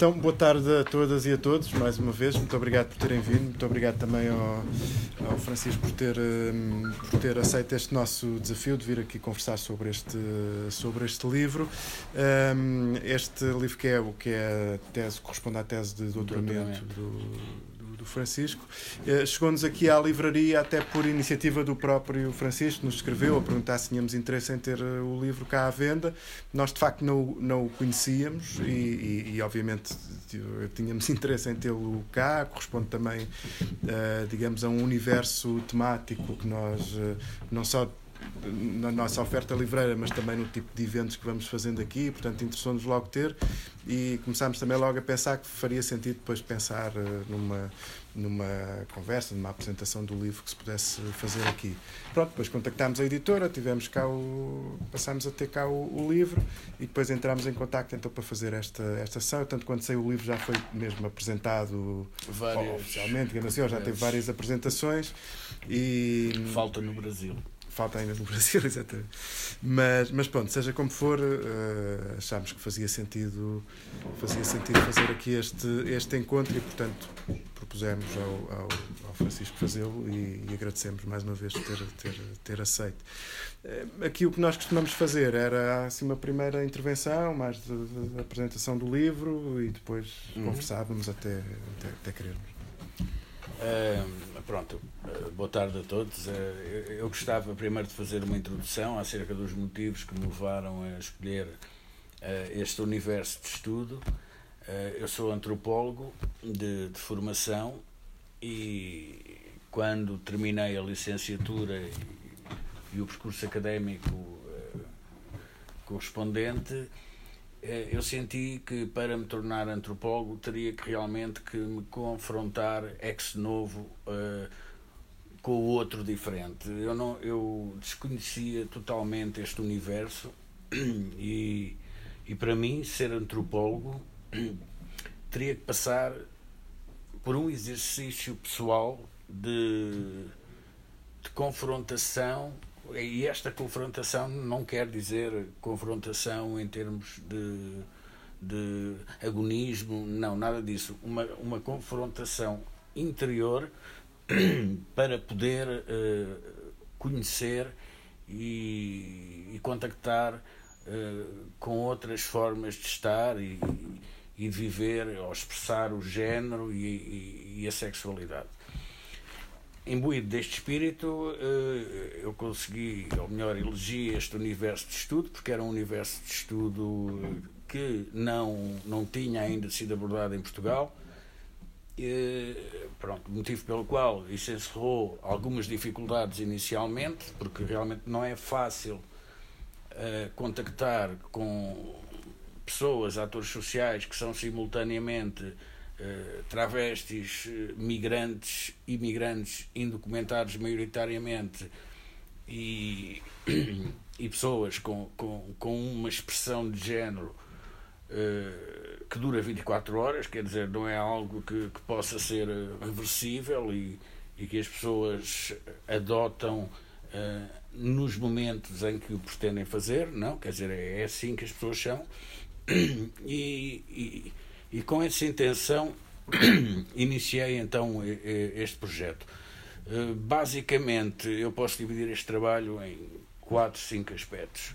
Então, boa tarde a todas e a todos, mais uma vez. Muito obrigado por terem vindo. Muito obrigado também ao, ao Francisco por ter, hum, por ter aceito este nosso desafio de vir aqui conversar sobre este, sobre este livro. Um, este livro que é o que é a tese, corresponde à tese de doutoramento do do Francisco. Eh, chegou-nos aqui à livraria até por iniciativa do próprio Francisco, nos escreveu a perguntar se tínhamos interesse em ter eh, o livro cá à venda. Nós, de facto, não, não o conhecíamos e, e, e obviamente, tínhamos interesse em tê-lo cá. Corresponde também, uh, digamos, a um universo temático que nós não só na nossa oferta livreira, mas também no tipo de eventos que vamos fazendo aqui, portanto interessou-nos logo ter. E começámos também logo a pensar que faria sentido depois pensar uh, numa, numa conversa, numa apresentação do livro que se pudesse fazer aqui. Pronto, depois contactámos a editora, tivemos cá o, passámos a ter cá o, o livro e depois entramos em contacto então para fazer esta, esta sessão, tanto quando saiu o livro já foi mesmo apresentado várias, oficialmente, digamos assim, já teve várias apresentações e... Falta no Brasil falta ainda no Brasil, exatamente. Mas, mas pronto, seja como for, uh, achámos que fazia sentido, fazia sentido fazer aqui este, este encontro e, portanto, propusemos ao, ao, ao Francisco fazê-lo e, e, agradecemos mais uma vez ter, ter, ter aceito. Uh, aqui o que nós costumamos fazer era assim, uma primeira intervenção, mais de, de apresentação do livro e depois uhum. conversávamos até, até, até querermos. Uh, pronto, uh, boa tarde a todos. Uh, eu, gostava primeiro de fazer uma introdução acerca dos motivos que me levaram a escolher este universo de estudo. eu sou antropólogo de, de, formação e quando terminei a licenciatura e, e o percurso académico correspondente, eu senti que para me tornar antropólogo teria que realmente que me confrontar ex novo uh, com o outro diferente. Eu não eu desconhecia totalmente este universo e e para mim ser antropólogo teria que passar por um exercício pessoal de, de confrontação e esta confrontação não quer dizer confrontação em termos de, de agonismo, não, nada disso. Uma, uma confrontação interior para poder uh, conhecer e, e contactar uh, com outras formas de estar e, e viver ou expressar o género e, e, e a sexualidade imbuído deste espírito, eh, eu consegui, ou melhor, elegi este universo de estudo, porque era um universo de estudo que não, não tinha ainda sido abordado em Portugal. E, pronto, motivo pelo qual isso encerrou algumas dificuldades inicialmente, porque realmente não é fácil uh, contactar com pessoas, atores sociais que são simultaneamente eh, travestis, eh, migrantes, imigrantes indocumentados maioritariamente e, e pessoas com, com, com uma expressão de género uh, que dura 24 horas, quer dizer, não é algo que, que possa ser reversível e, e que as pessoas adotam uh, nos momentos em que o pretendem fazer, não, quer dizer, é, é assim que as pessoas são. E, e, e com essa intenção iniciei então este projeto. Eh, basicamente, eu posso dividir este trabalho em quatro, cinco aspectos.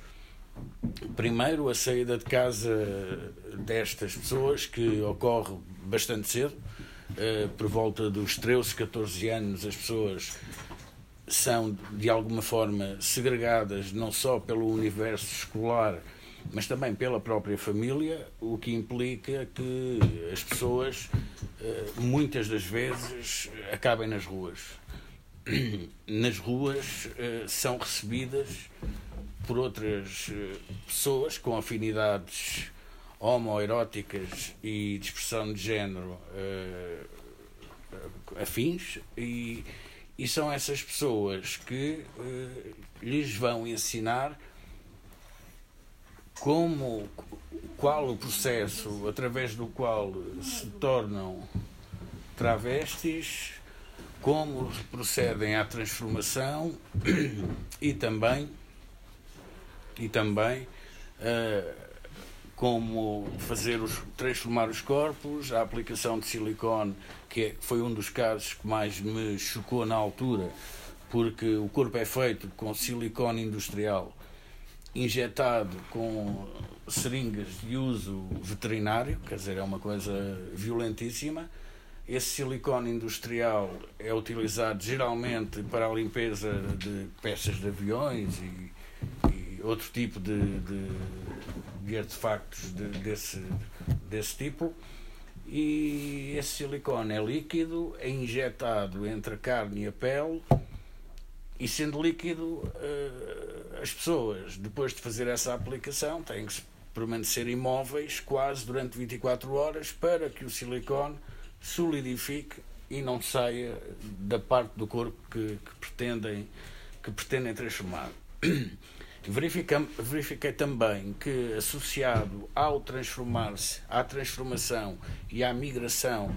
Primeiro, a saída de casa destas pessoas, que ocorre bastante cedo, eh, por volta dos 13, 14 anos, as pessoas são de alguma forma segregadas não só pelo universo escolar mas também pela própria família, o que implica que as pessoas, eh, muitas das vezes, acabem nas ruas. Nas ruas eh, são recebidas por outras eh, pessoas com afinidades homoeróticas e de expressão de género afins e, e são essas pessoas que lhes vão ensinar como qual o processo através do qual se tornam travestis, como procedem à transformação e também e também uh, como fazer os, transformar os corpos, a aplicação de silicone, que é, foi um dos casos que mais me chocou na altura, porque o corpo é feito com silicone industrial injetado com seringas de uso veterinário, quer dizer, é uma coisa violentíssima. Esse silicone industrial é utilizado geralmente para a limpeza de peças de aviões e, e outro tipo de, de, de artefactos de, desse, desse tipo. E esse silicone é líquido, é injetado entre a carne e a pele, e sendo líquido, eh, as pessoas, depois de fazer essa aplicação, têm que permanecer imóveis quase durante 24 horas para que o silicone solidifique e não saia da parte do corpo que, que pretendem, que pretendem transformar. verifiquei também que, associado ao transformar-se, à transformação e à migração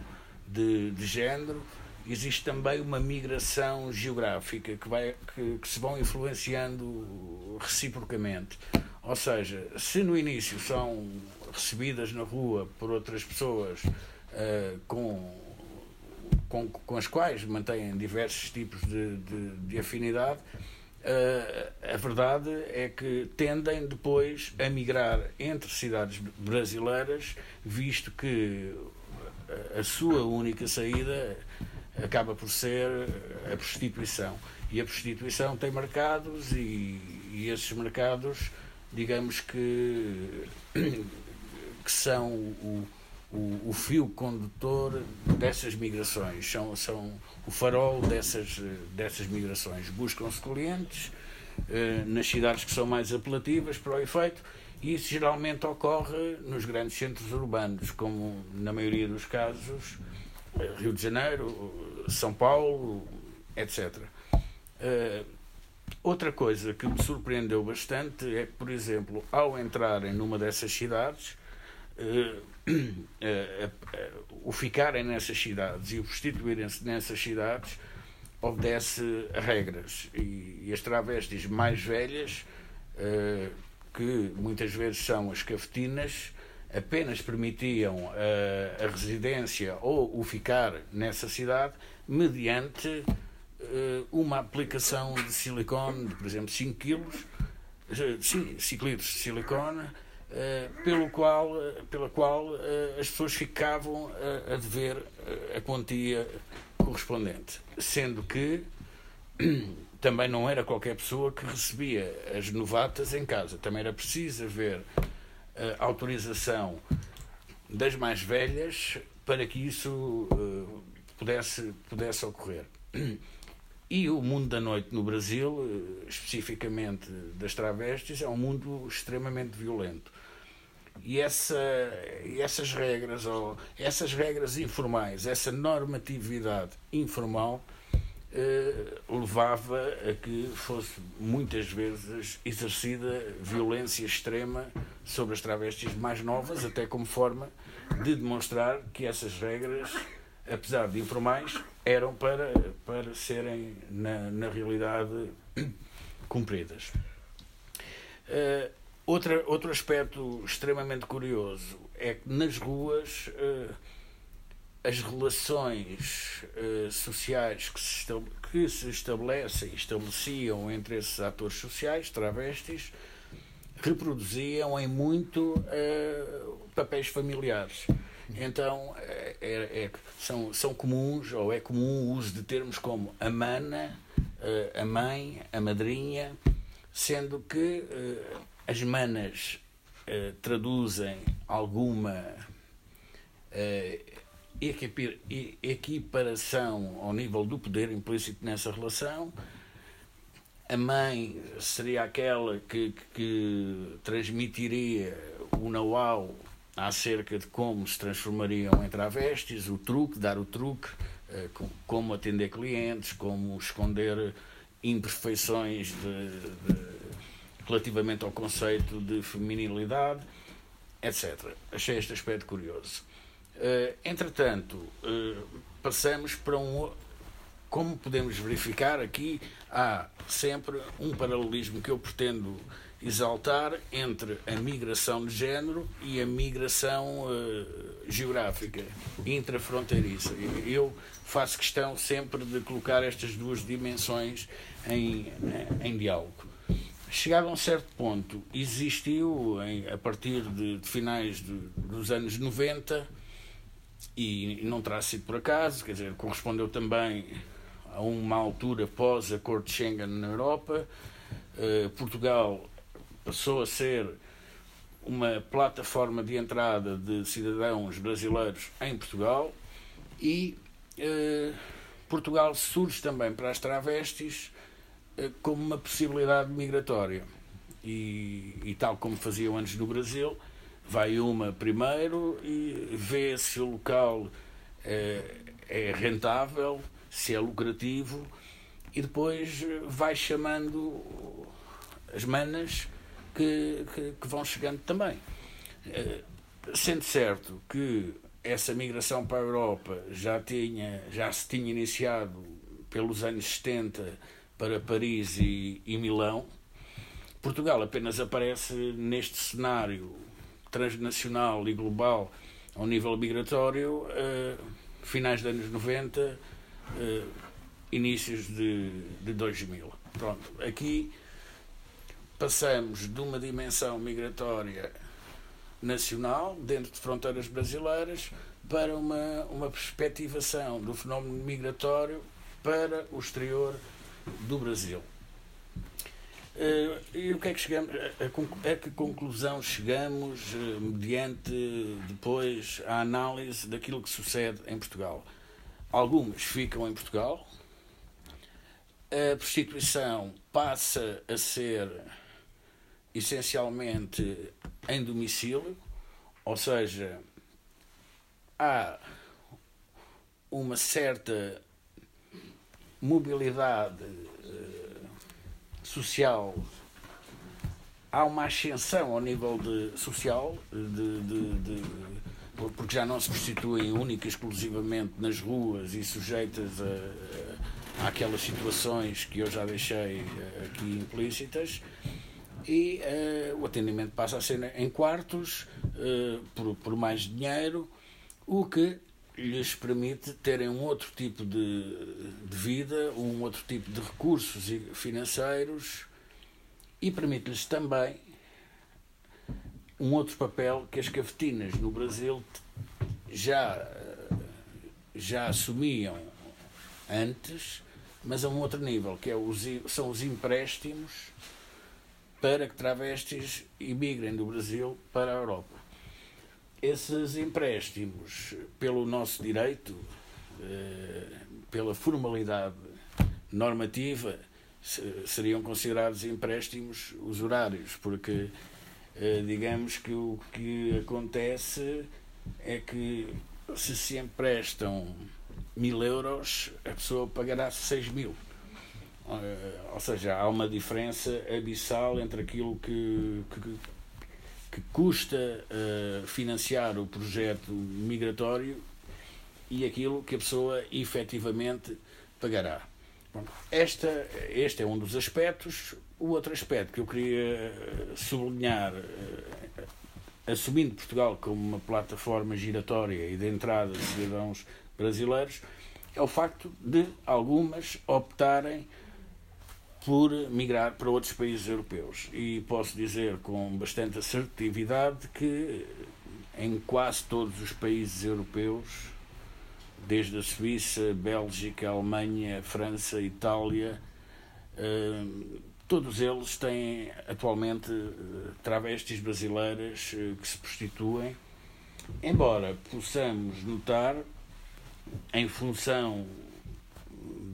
de, de género, existe também uma migração geográfica que, vai, que, que se vão influenciando reciprocamente. Ou seja, se no início são recebidas na rua por outras pessoas uh, com, com, com as quais mantêm diversos tipos de, de, de afinidade, uh, a verdade é que tendem depois a migrar entre cidades brasileiras, visto que a sua única saída acaba por ser a prostituição. E a prostituição tem mercados e, e esses mercados digamos que, que são o, o, o, fio condutor dessas migrações, são, são o farol dessas, dessas migrações. Buscam-se clientes eh, nas cidades que são mais apelativas para o efeito, e isso geralmente ocorre nos grandes centros urbanos, como na maioria dos casos eh, Rio de Janeiro, São Paulo, etc. Eh, Outra coisa que me surpreendeu bastante é que, por exemplo, ao entrarem numa dessas cidades, uh, uh, uh, o ficarem nessas cidades e o prostituírem-se nessas cidades obedece a regras. E, e as travestis mais velhas, que muitas vezes são as cafetinas, apenas permitiam a residência ou o ficar nessa cidade mediante eh, uma aplicação de silicone, de, por exemplo, 5 kg, 5 litros de silicone, eh, pelo qual, pela qual as pessoas ficavam a dever a quantia correspondente. Sendo que também não era qualquer pessoa que recebia as novatas em casa, também era preciso haver autorização das mais velhas para que isso pudesse, pudesse ocorrer. E o mundo da noite no Brasil, eh, especificamente das travestis, é um mundo extremamente violento. E essa, essas regras, ou essas regras informais, essa normatividade informal, levava a que fosse muitas vezes exercida violência extrema sobre as travestis mais novas, até como forma de demonstrar que essas regras apesar de informais, eram para, para serem, na, na realidade, cumpridas. Uh, outra, outro aspecto extremamente curioso é que nas ruas uh, as relações uh, sociais que se, que se estabelecem estabeleciam entre esses atores sociais, travestis, reproduziam em muito papéis familiares. Então é, é, é, são, são comuns, ou é comum o uso de termos como a mana, eh, a mãe, a madrinha, sendo que eh, as manas eh, traduzem alguma equiparação ao nível do poder implícito nessa relação. A mãe seria aquela que, que transmitiria o know-how acerca de como se transformariam em travestis, o truque, dar o truque, eh, como atender clientes, como esconder imperfeições de, de, relativamente ao conceito de feminilidade, etc. Achei este aspecto curioso. Eh, entretanto, eh, passamos para um. Como podemos verificar aqui, há sempre um paralelismo que eu pretendo exaltar entre a migração de género e a migração uh, geográfica, intrafronteiriça. Eu faço questão sempre de colocar estas duas dimensões em, em diálogo. Chegado a um certo ponto, existiu, em, a partir de, de finais de, dos anos 90, e não terá sido por acaso, quer dizer, correspondeu também a uma altura pós-acordo de Schengen na Europa. Uh, Portugal passou a ser uma plataforma de entrada de cidadãos brasileiros em Portugal e eh, Portugal surge também para as travestis eh, como uma possibilidade migratória. E, e, tal como faziam antes no Brasil, vai uma primeiro e vê se o local eh, é rentável, se é lucrativo, e depois vai chamando as manas que, que, que vão chegando também. Eh, sendo certo que essa migração para a Europa já, tinha, já se tinha iniciado pelos anos 70 para Paris e, e Milão, Portugal apenas aparece neste cenário transnacional e global ao nível migratório uh, finais dos anos 90, uh, eh, inícios de, de 2000. Pronto, aqui passamos de uma dimensão migratória nacional, dentro de fronteiras brasileiras, para uma, uma perspectivação do fenómeno migratório para o exterior do Brasil. Uh, e o que é que chegamos? A, a, a que conclusão chegamos uh, mediante depois a análise daquilo que sucede em Portugal? Algumas ficam em Portugal, a prostituição passa a ser essencialmente em domicílio, ou seja, há uma certa mobilidade social, há uma ascensão ao nível de, social, de, de, de, porque já não se prostituem única e exclusivamente nas ruas e sujeitas a, a, àquelas situações que eu já deixei eh, aqui implícitas. E uh, o atendimento passa a ser em quartos, uh, por, por mais dinheiro, o que lhes permite terem um outro tipo de, de vida, um outro tipo de recursos financeiros e permite-lhes também um outro papel que as cafetinas no Brasil já, já assumiam antes, mas a um outro nível, que é os, são os empréstimos para que travestis imigrem do Brasil para a Europa. Esses empréstimos, pelo nosso direito, eh, pela formalidade normativa, seriam considerados empréstimos usurários, porque eh, digamos que o que acontece é que se se emprestam mil euros, a pessoa pagará seis mil. Eh, ou seja, há uma diferença abissal entre aquilo que, que, que custa uh, financiar o projeto migratório e aquilo que a pessoa efetivamente pagará. esta, este é um dos aspectos. O outro aspecto que eu queria eh, sublinhar, uh, assumindo Portugal como uma plataforma giratória e de entrada de cidadãos brasileiros, é o facto de algumas optarem por migrar para outros países europeus. E posso dizer com bastante assertividade que em quase todos os países europeus, desde a Suíça, Bélgica, Alemanha, França, Itália, eh, todos eles têm atualmente eh, travestis brasileiras eh, que se prostituem, embora possamos notar, em função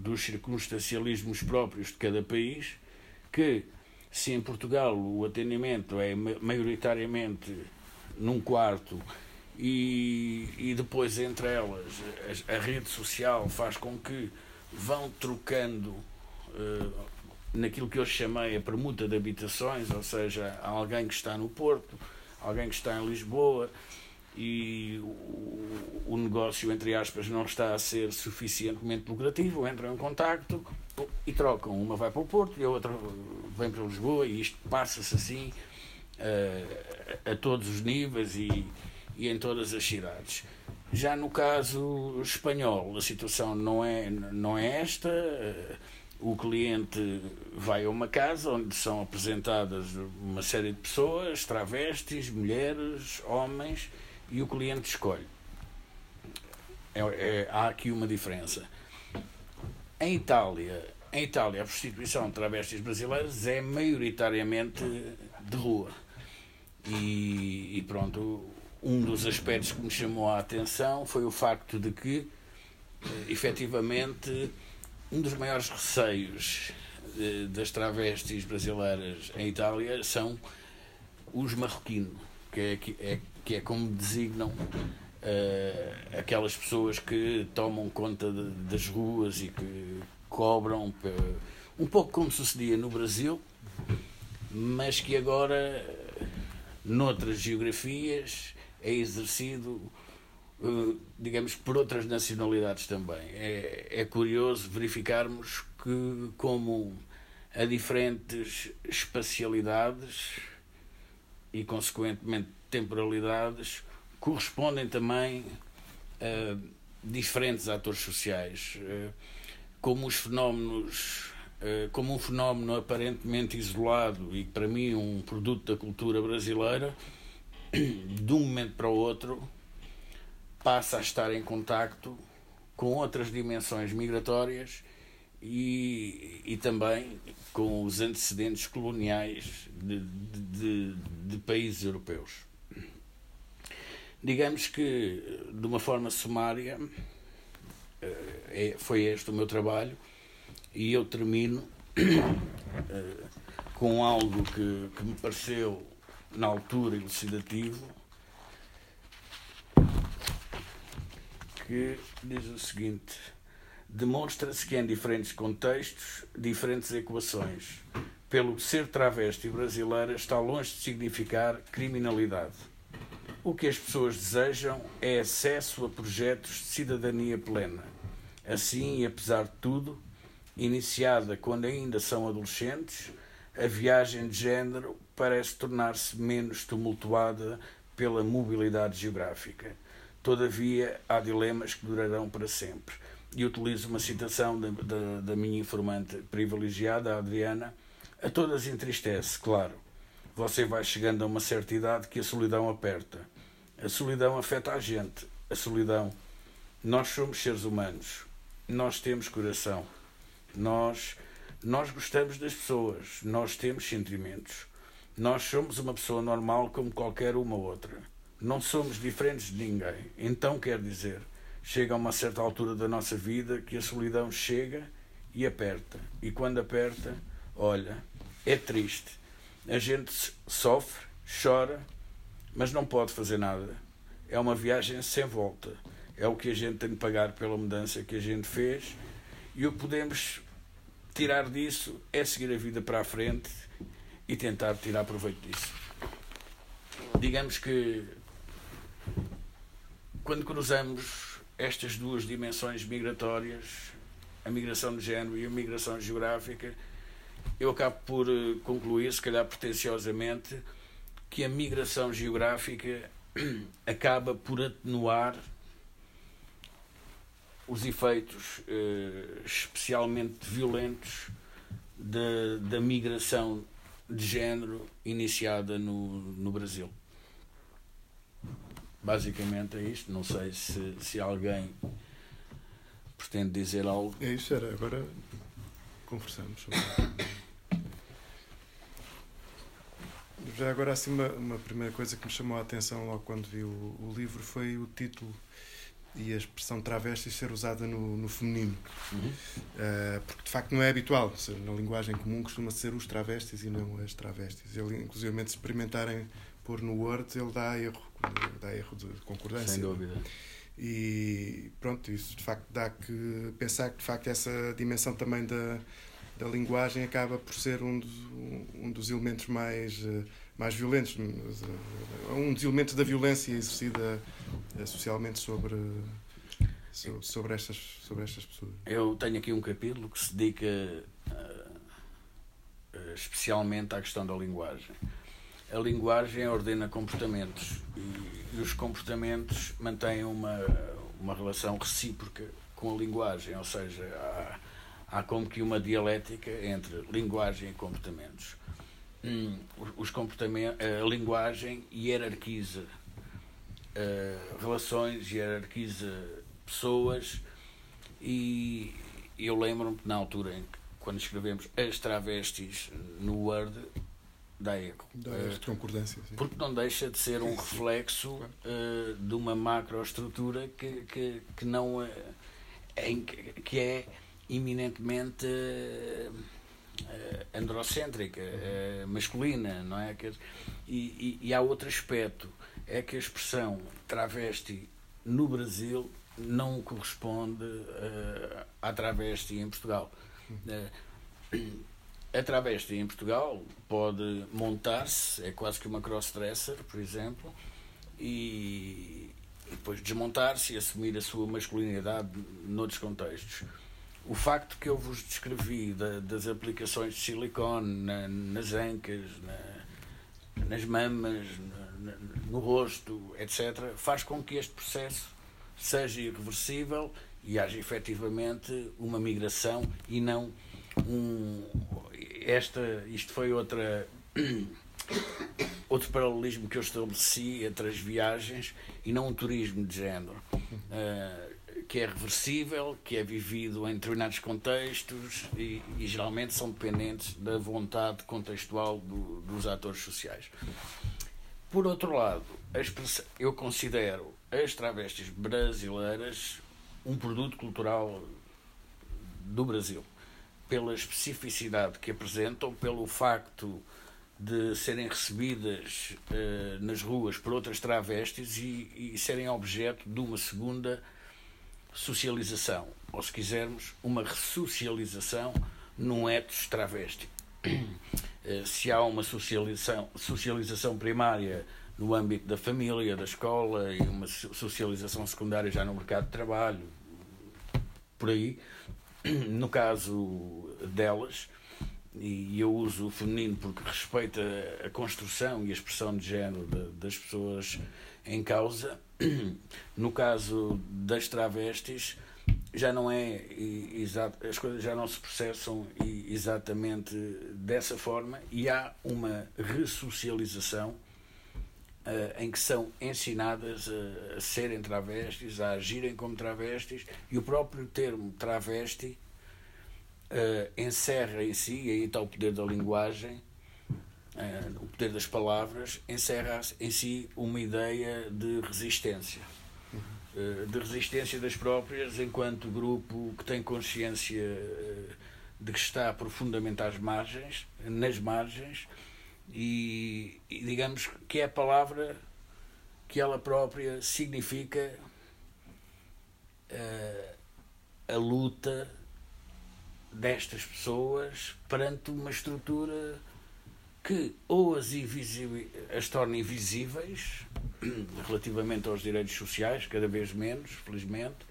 dos circunstancialismos próprios de cada país, que se em Portugal o atendimento é maioritariamente num quarto e, e depois entre elas a, a rede social faz com que vão trocando uh, naquilo que eu chamei a permuta de habitações, ou seja, alguém que está no Porto, alguém que está em Lisboa, e o, o, negócio, entre aspas, não está a ser suficientemente lucrativo, entram em contacto e trocam. Uma vai para o Porto e a outra vem para Lisboa e isto passa-se assim uh, a todos os níveis e, e em todas as cidades. Já no caso espanhol, a situação não é, não é esta. O cliente vai a uma casa onde são apresentadas uma série de pessoas, travestis, mulheres, homens, e o cliente escolhe. É, é, há aqui uma diferença. Em Itália, em Itália, a prostituição de travestis brasileiras é maioritariamente de rua. E, e, pronto, um dos aspectos que me chamou a atenção foi o facto de que, eh, efetivamente, um dos maiores receios eh, das travestis brasileiras em Itália são os marroquinos, que é, é, que é como designam uh, aquelas pessoas que tomam conta de, das ruas e que cobram, um pouco como sucedia no Brasil, mas que agora, noutras geografias, é exercido, uh, digamos, por outras nacionalidades também. É, é curioso verificarmos que, como a diferentes espacialidades e, consequentemente, temporalidades, correspondem também a diferentes atores sociais. Uh, como os fenómenos uh, como um fenómeno aparentemente isolado e para mim um produto da cultura brasileira de um momento para o outro passa a estar em contacto com outras dimensões migratórias e, e também com os antecedentes coloniais de, de, de, países europeus. Digamos que, de uma forma sumária, eh, é, foi este o meu trabalho e eu termino eh, com algo que, que me pareceu, na altura, elucidativo, que diz o seguinte demonstra-se que em diferentes contextos, diferentes equações, pelo ser travesti brasileira está longe de significar criminalidade. O que as pessoas desejam é acesso a projetos de cidadania plena. Assim, e apesar de tudo, iniciada quando ainda são adolescentes, a viagem de género parece tornar-se menos tumultuada pela mobilidade geográfica. Todavia, há dilemas que durarão para sempre e utilizo uma citação da, da, da minha informante privilegiada, a Adriana, a todas entristece, claro. Você vai chegando a uma certa idade que a solidão aperta. A solidão afeta a gente. A solidão. Nós somos seres humanos. Nós temos coração. Nós, nós gostamos das pessoas. Nós temos sentimentos. Nós somos uma pessoa normal como qualquer uma outra. Não somos diferentes de ninguém. Então quer dizer, chega a uma certa altura da nossa vida que a solidão chega e aperta. E quando aperta, olha, é triste. A gente sofre, chora, mas não pode fazer nada. É uma viagem sem volta. É o que a gente tem de pagar pela mudança que a gente fez. E o que podemos tirar disso é seguir a vida para a frente e tentar tirar proveito disso. Digamos que quando cruzamos estas duas dimensões migratórias, a migração de género e a migração geográfica, eu acabo por eh, concluir, se calhar pretenciosamente, que a migração geográfica acaba por atenuar os efeitos eh, especialmente violentos da, da migração de género iniciada no, no Brasil. Basicamente é isto. Não sei se, se alguém pretende dizer algo. É isso, era. Agora conversamos Já agora, assim, uma, uma primeira coisa que me chamou a atenção logo quando vi o, o livro foi o título e a expressão travesti ser usada no, no feminino. Uhum. Uh, porque de facto não é habitual. Na linguagem comum costuma ser os travestis e não as travestis. Ele, inclusive, se experimentarem pôr no Word, ele dá erro, dá erro de concordância. Sem dúvida. E pronto, isso de facto dá que pensar que de facto essa dimensão também da, da linguagem acaba por ser um dos, um dos elementos mais, mais violentos, um dos elementos da violência exercida eh, socialmente sobre, sobre, estas, sobre estas pessoas. Eu tenho aqui um capítulo que se dedica especialmente à questão da linguagem. A linguagem ordena comportamentos e, e os comportamentos mantêm uma, uma relação recíproca com a linguagem, ou seja, há, há como que uma dialética entre linguagem e comportamentos. Hum, os comportamentos, a linguagem hierarquiza uh, relações, hierarquiza pessoas e eu lembro-me que na altura em que, quando escrevemos as travestis no Word, dá eco. Dá uh, concordância. Sim. Porque não deixa de ser um reflexo uh, de uma macroestrutura que, que, que não uh, em, que é eminentemente androcêntrica, masculina, não é? E, e, e há outro aspecto, é que a expressão travesti no Brasil não corresponde uh, à travesti em Portugal. Uh, a travesti em Portugal pode montar-se, é quase que uma crossdresser, por exemplo, e, e depois desmontar-se e assumir a sua masculinidade noutros contextos. O facto que eu vos descrevi da, das aplicações de silicone na, nas ancas, na, nas mamas, na, no rosto, etc., faz com que este processo seja irreversível e haja efetivamente uma migração e não um. Esta, isto foi outra. Outro paralelismo que eu estabeleci entre as viagens e não um turismo de género, uh, que é reversível, que é vivido em determinados contextos e, e geralmente são dependentes da vontade contextual do, dos atores sociais. Por outro lado, eu considero as travestis brasileiras um produto cultural do Brasil, pela especificidade que apresentam, pelo facto de serem recebidas uh, nas ruas por outras travestis e, e serem objeto de uma segunda socialização, ou se quisermos, uma ressocialização num etos travesti. Eh, se há uma socialização, socialização primária no âmbito da família, da escola e uma socialização secundária já no mercado de trabalho, por aí. No caso delas, e eu uso o feminino porque respeita a construção e a expressão de género das pessoas em causa. No caso das travestis, já não é exato, as coisas já não se processam exatamente dessa forma e há uma ressocialização uh, em que são ensinadas a, a, serem travestis, a agirem como travestis e o próprio termo travesti uh, encerra em si, e aí está o poder da linguagem, o poder das palavras, encerra em si uma ideia de resistência. Eh, de resistência das próprias, enquanto grupo que tem consciência eh, de que está profundamente às margens, nas margens, e, e digamos que é a palavra que ela própria significa a luta destas pessoas perante uma estrutura que ou as, as torna invisíveis relativamente aos direitos sociais, cada vez menos, felizmente,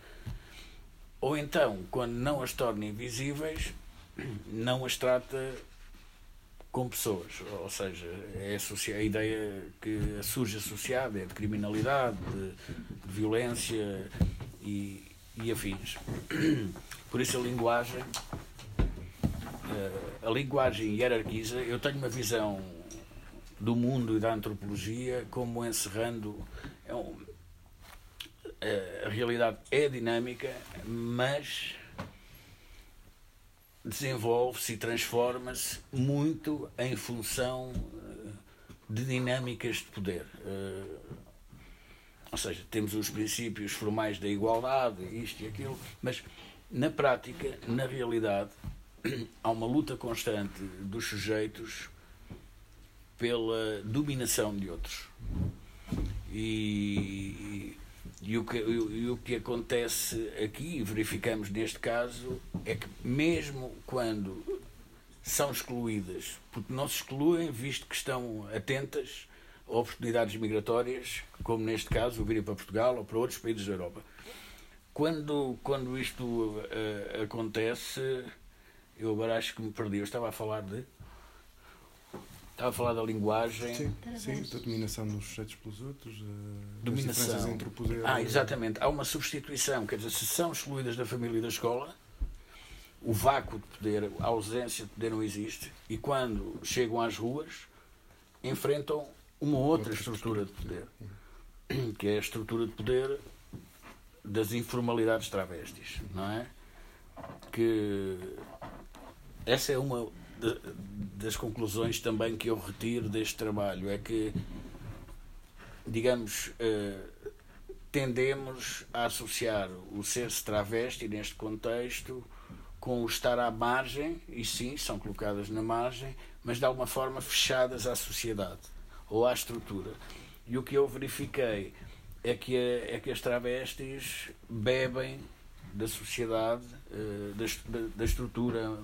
ou então, quando não as torna invisíveis, não as trata com pessoas, ou seja, é a, ideia que surge associada é de criminalidade, de, de violência e, e afins. Por isso a linguagem, a linguagem hierarquiza, eu tenho uma visão do mundo e da antropologia como encerrando. É um, a realidade é dinâmica, mas desenvolve-se e transforma-se muito em função eh, de dinâmicas de poder. Eh, ou seja, temos os princípios formais da igualdade, isto e aquilo, mas na prática, na realidade, há uma luta constante dos sujeitos pela dominação de outros. E, e, o que, e, o que acontece aqui, e verificamos neste caso, é que mesmo quando são excluídas, porque não se excluem, visto que estão atentas a oportunidades migratórias, como neste caso, virem para Portugal ou para outros países da Europa. Quando, quando isto uh, acontece, eu agora acho que me perdi. Eu estava a falar de. Estava a falar da linguagem. Sim, sim da dominação dos sujeitos pelos outros, uh, dominação. entre o poder. Ah, exatamente. Há uma substituição, quer dizer, se são excluídas da família e da escola, o vácuo de poder, a ausência de poder não existe, e quando chegam às ruas, enfrentam uma outra, outra estrutura de poder, que é a estrutura de poder das informalidades travestis, não é? Que essa é uma das conclusões também que eu retiro deste trabalho, é que, digamos, eh, tendemos a associar o ser-se travesti neste contexto com o estar à margem, e sim, são colocadas na margem, mas de alguma forma fechadas à sociedade ou à estrutura. E o que eu verifiquei é que, é que as travestis bebem da sociedade, eh, da, da estrutura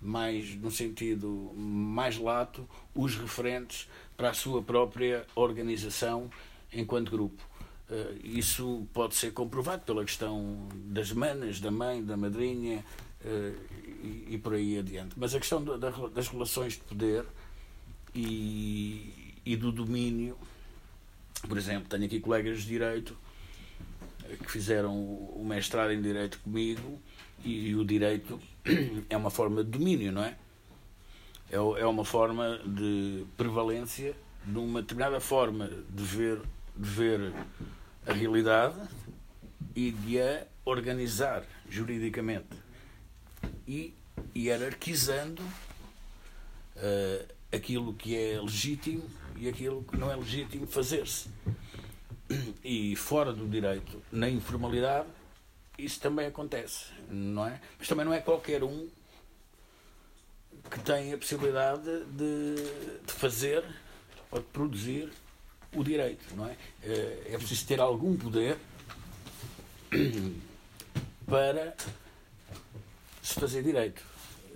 mais no sentido mais lato os referentes para a sua própria organização enquanto grupo. Eh, isso pode ser comprovado pela questão das manas, da mãe, da madrinha eh, e por aí adiante. Mas a questão das relações de poder e, e do domínio por exemplo, tenho aqui colegas de Direito eh, que fizeram o mestrado em Direito comigo e, o Direito é uma forma de domínio, não é? É, é uma forma de prevalência de uma determinada forma de ver, de ver a realidade e de a organizar juridicamente e hierarquizando uh, aquilo que é legítimo e aquilo que não é legítimo fazer-se. E fora do direito, na informalidade, isso também acontece, não é? Mas também não é qualquer um que tem a possibilidade de, de fazer ou de produzir o direito, não é? Eh, é preciso ter algum poder para se fazer direito,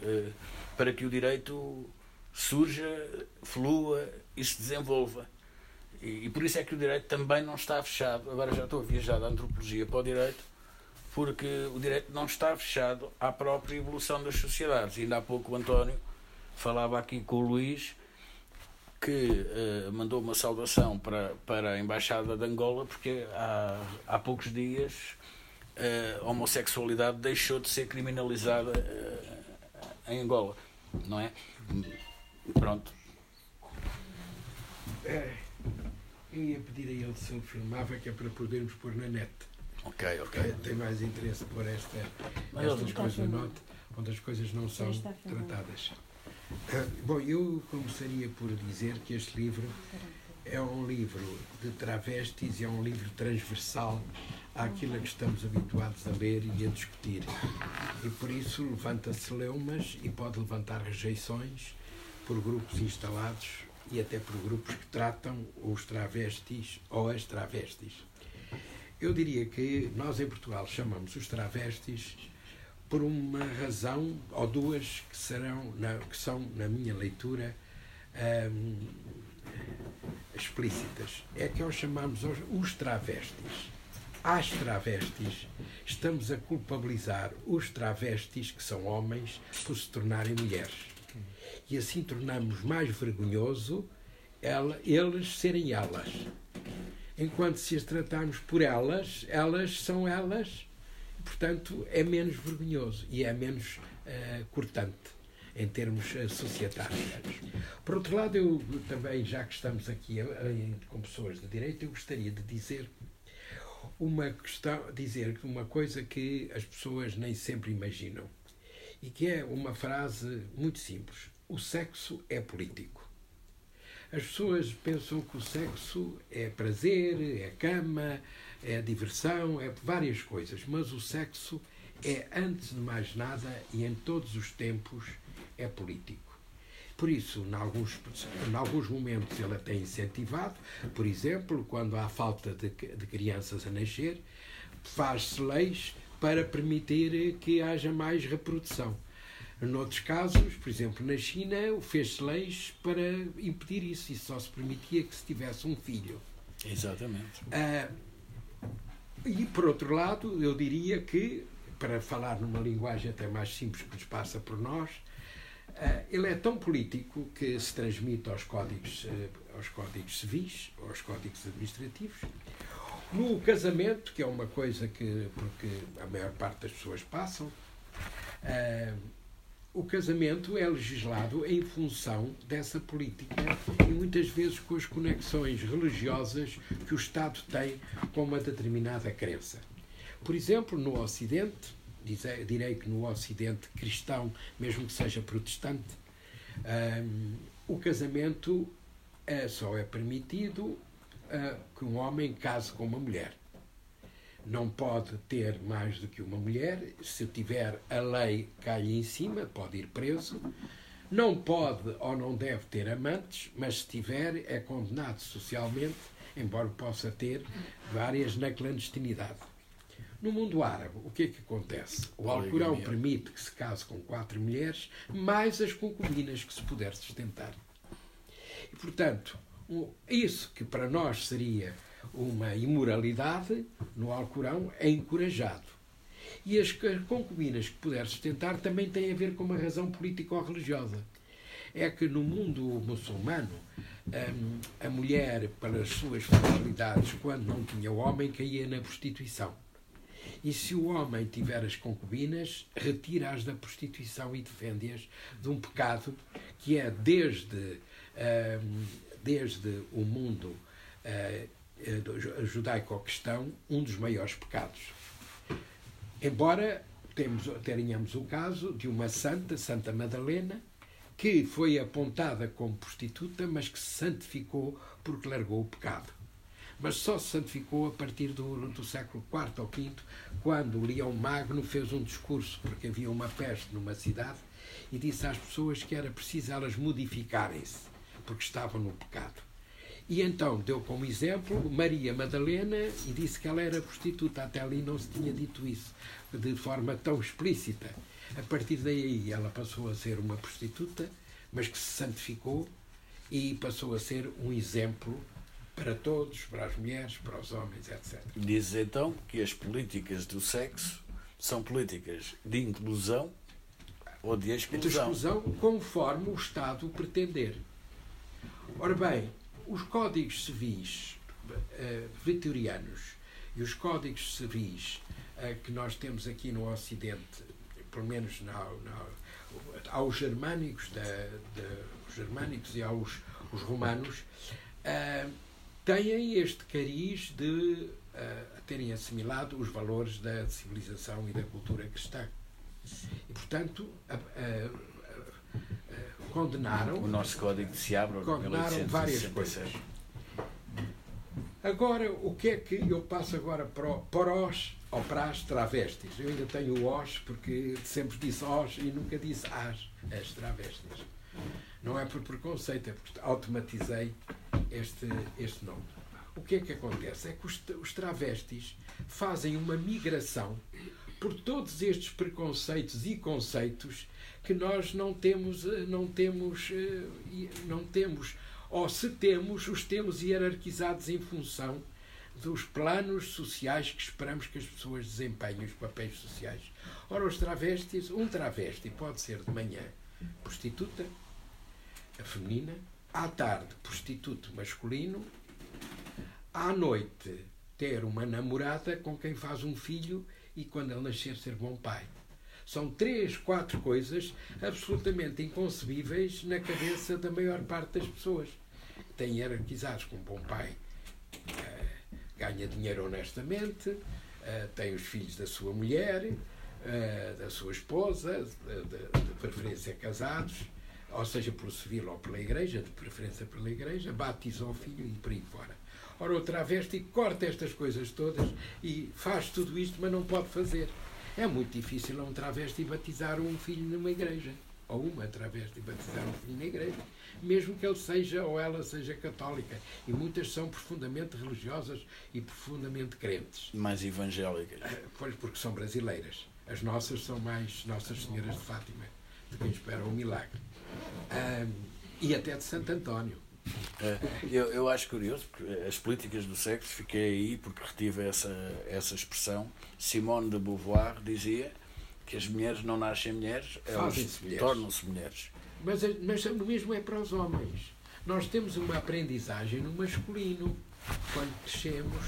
eh, para que o direito surja, flua e se desenvolva. E, e, por isso é que o direito também não está fechado. Agora já estou a viajar da antropologia para o direito, porque o direito não está fechado à própria evolução das sociedades. Ainda há pouco o António falava aqui com o Luís que uh, mandou uma saudação para, para a Embaixada de Angola, porque há, há poucos dias uh, a homossexualidade deixou de ser criminalizada uh, em Angola, não é? Pronto. É, eu ia pedir a ele se ele filmava, que é para podermos pôr na net. Ok, ok. É, tem mais interesse por esta, estas coisas na net, onde as coisas não são tratadas. Ah, bom, eu começaria por dizer que este livro é um livro de travestis e é um livro transversal àquilo a que estamos habituados a ler e a discutir. E por isso levanta-se leumas e pode levantar rejeições por grupos instalados e até por grupos que tratam os travestis ou as travestis. Eu diria que nós em Portugal chamamos os travestis por uma razão ou duas que serão na, que são na minha leitura hum, explícitas. É que nós chamamos os, travestis. As travestis, estamos a culpabilizar os travestis, que são homens, por se tornarem mulheres e assim tornamos mais vergonhoso ela, eles serem elas. Enquanto se as tratarmos por elas, elas são elas, portanto é menos vergonhoso e é menos uh, cortante em termos uh, societários. Por outro lado, eu também, já que estamos aqui uh, com pessoas de direito, eu gostaria de dizer uma questão, dizer uma coisa que as pessoas nem sempre imaginam e que é uma frase muito simples o sexo é político. As pessoas pensam que o sexo é prazer, é cama, é diversão, é várias coisas, mas o sexo é, antes de mais nada e em todos os tempos, é político. Por isso, em alguns, em alguns momentos, ele até é incentivado, por exemplo, quando há falta de, de crianças a nascer, faz-se leis para permitir que haja mais reprodução. Noutros casos, por exemplo, na China, fez-se leis para impedir isso e só se permitia que se tivesse um filho. Exatamente. Ah, e, por outro lado, eu diria que, para falar numa linguagem até mais simples que nos passa por nós, Uh, ele é tão político que se transmite aos códigos, uh, aos códigos civis, aos códigos administrativos. No casamento, que é uma coisa que porque a maior parte das pessoas passam, uh, o casamento é legislado em função dessa política e muitas vezes com as conexões religiosas que o Estado tem com uma determinada crença. Por exemplo, no Ocidente, direi que no Ocidente cristão, mesmo que seja protestante, um, o casamento é, só é permitido uh, que um homem case com uma mulher não pode ter mais do que uma mulher. Se tiver a lei cai em cima, pode ir preso. Não pode ou não deve ter amantes, mas se tiver, é condenado socialmente, embora possa ter várias na clandestinidade. No mundo árabe, o que é que acontece? O Alcorão permite que se case com quatro mulheres, mais as concubinas que se puder sustentar. E, portanto, isso que para nós seria uma imoralidade no Alcorão é encorajado. E as concubinas que puder sustentar também têm a ver com uma razão político-religiosa. É que no mundo muçulmano, hum, a mulher, pelas suas fragilidades, quando não tinha o homem, caía na prostituição. E se o homem tiver as concubinas, retira-as da prostituição e defende-as de um pecado que é desde, hum, desde o mundo eh, judaico-cristão um dos maiores pecados. Embora temos, tenhamos o caso de uma santa, Santa Madalena, que foi apontada como prostituta, mas que se santificou porque largou o pecado. Mas só se santificou a partir do, do século IV ou V, quando Leão Magno fez um discurso, porque havia uma peste numa cidade, e disse às pessoas que era preciso elas modificarem-se, porque estavam no pecado. E então deu como exemplo Maria Madalena e disse que ela era prostituta. Até ali não se tinha dito isso de forma tão explícita. A partir daí ela passou a ser uma prostituta, mas que se santificou e passou a ser um exemplo para todos, para as mulheres, para os homens, etc. Diz então que as políticas do sexo são políticas de inclusão ou de exclusão. De exclusão conforme o Estado pretender. Ora bem, os códigos civis uh, vitorianos e os códigos civis uh, que nós temos aqui no Ocidente, pelo menos na, aos germânicos, da, os germânicos e aos os romanos, uh, têm este cariz de terem assimilado os valores da civilização e da cultura cristã. E, portanto, condenaram. O nosso código de Seabra, condenaram várias coisas. Agora, o que é que eu passo agora para, para os ou para as travestis? Eu ainda tenho os, porque sempre disse os e nunca disse as, as travestis. Não é por preconceito, é porque automatizei este, este nome. O que é que acontece? É que os, os travestis fazem uma migração por todos estes preconceitos e conceitos que nós não temos, eh, não temos, eh, não temos, ou se temos, os temos hierarquizados em função dos planos sociais que esperamos que as pessoas desempenhem, os papéis sociais. Ora, os travestis, um travesti pode ser de manhã prostituta, a feminina, à tarde prostituto masculino, à noite ter uma namorada com quem faz um filho e quando ele nascer ser bom pai. São três, quatro coisas absolutamente inconcebíveis na cabeça da maior parte das pessoas. Têm hierarquizados com um bom pai, uh, ganha dinheiro honestamente, uh, tem os filhos da sua mulher, uh, da sua esposa, de, de, de preferência casados, ou seja, por civil ou pela igreja, de preferência pela igreja, batiza o filho e por aí fora. Ora, o travesti corta estas coisas todas e faz tudo isto, mas não pode fazer. É muito difícil a um travesti batizar um filho numa igreja. Ou uma travesti batizar um filho na igreja. Mesmo que ele seja ou ela seja católica. E muitas são profundamente religiosas e profundamente crentes. Mais evangélicas. Ah, pois, porque são brasileiras. As nossas são mais Nossas Senhoras de Fátima, de quem espera um milagre. Um, e até de Santo António. É, eu, eu acho curioso, porque as políticas do sexo, fiquei aí porque retive essa, essa expressão. Simone de Beauvoir dizia que as mulheres não nascem mulheres, elas tornam-se mulheres. mas, mas o mesmo é para os homens. Nós temos uma aprendizagem no masculino. Quando crescemos,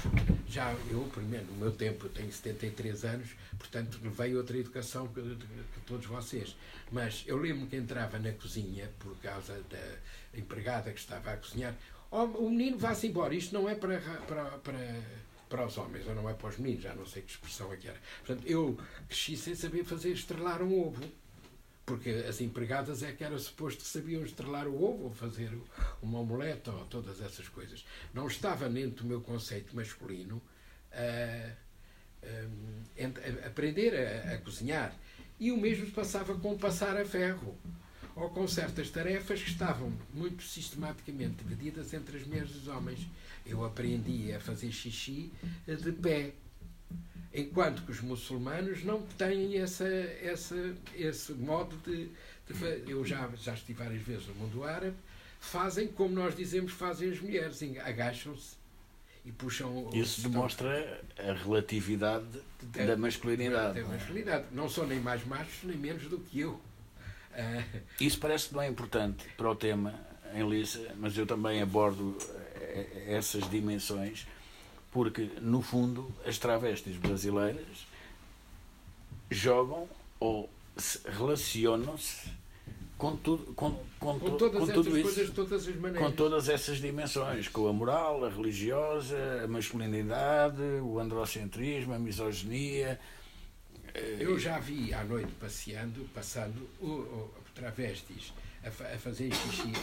já eu, primeiro, no meu tempo, eu tenho 73 anos, portanto, levei outra educação que, que todos vocês. Mas eu lembro que entrava na cozinha, por causa da empregada que estava a cozinhar, oh, o menino vá-se embora, isto não é para, para, para, para os homens, ou não é para os meninos, já não sei que expressão é que era. Portanto, eu cresci sem saber fazer estrelar um ovo porque as empregadas é que era suposto que sabiam estrelar o ovo ou fazer uma omelete ou todas essas coisas. Não estava dentro do meu conceito masculino a, a, a aprender a, a, cozinhar. E o mesmo passava com passar a ferro ou com certas tarefas que estavam muito sistematicamente divididas entre as mulheres e os homens. Eu aprendi a fazer xixi de pé enquanto que os muçulmanos não têm essa, essa, esse modo de, de, Eu já, já estive várias vezes no mundo árabe, fazem como nós dizemos fazem as mulheres, agacham-se e puxam. Isso demonstra a relatividade é, da masculinidade. Da masculinidade. Não são nem mais machos nem menos do que eu. Uh... Isso parece é importante para o tema em Lissa, mas eu também abordo eh, essas dimensões porque, no fundo, as travestis brasileiras jogam ou relacionam-se com tudo, com, com, com todas com tudo isso, coisas, todas com todas essas dimensões, com a moral, a religiosa, a masculinidade, o androcentrismo, a misoginia. Eh, Eu já vi à noite passeando, passando o, o, travestis a, a fazer xixi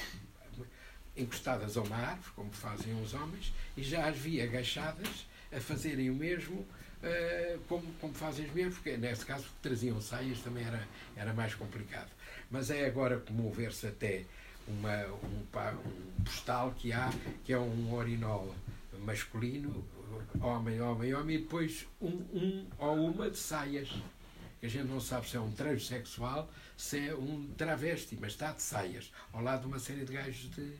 encostadas a uma árvore, como fazem os homens, e já as vi agachadas a fazerem o mesmo uh, como, como fazem as mulheres, porque nesse caso traziam saias também era, era mais complicado. Mas é agora comover-se até uma, um, um postal que há, que é um orinol masculino, homem, homem, homem, e depois um, um ou uma de saias. Que a gente não sabe se é um transexual se é um travesti, mas está de saias, ao lado de uma série de gajos de,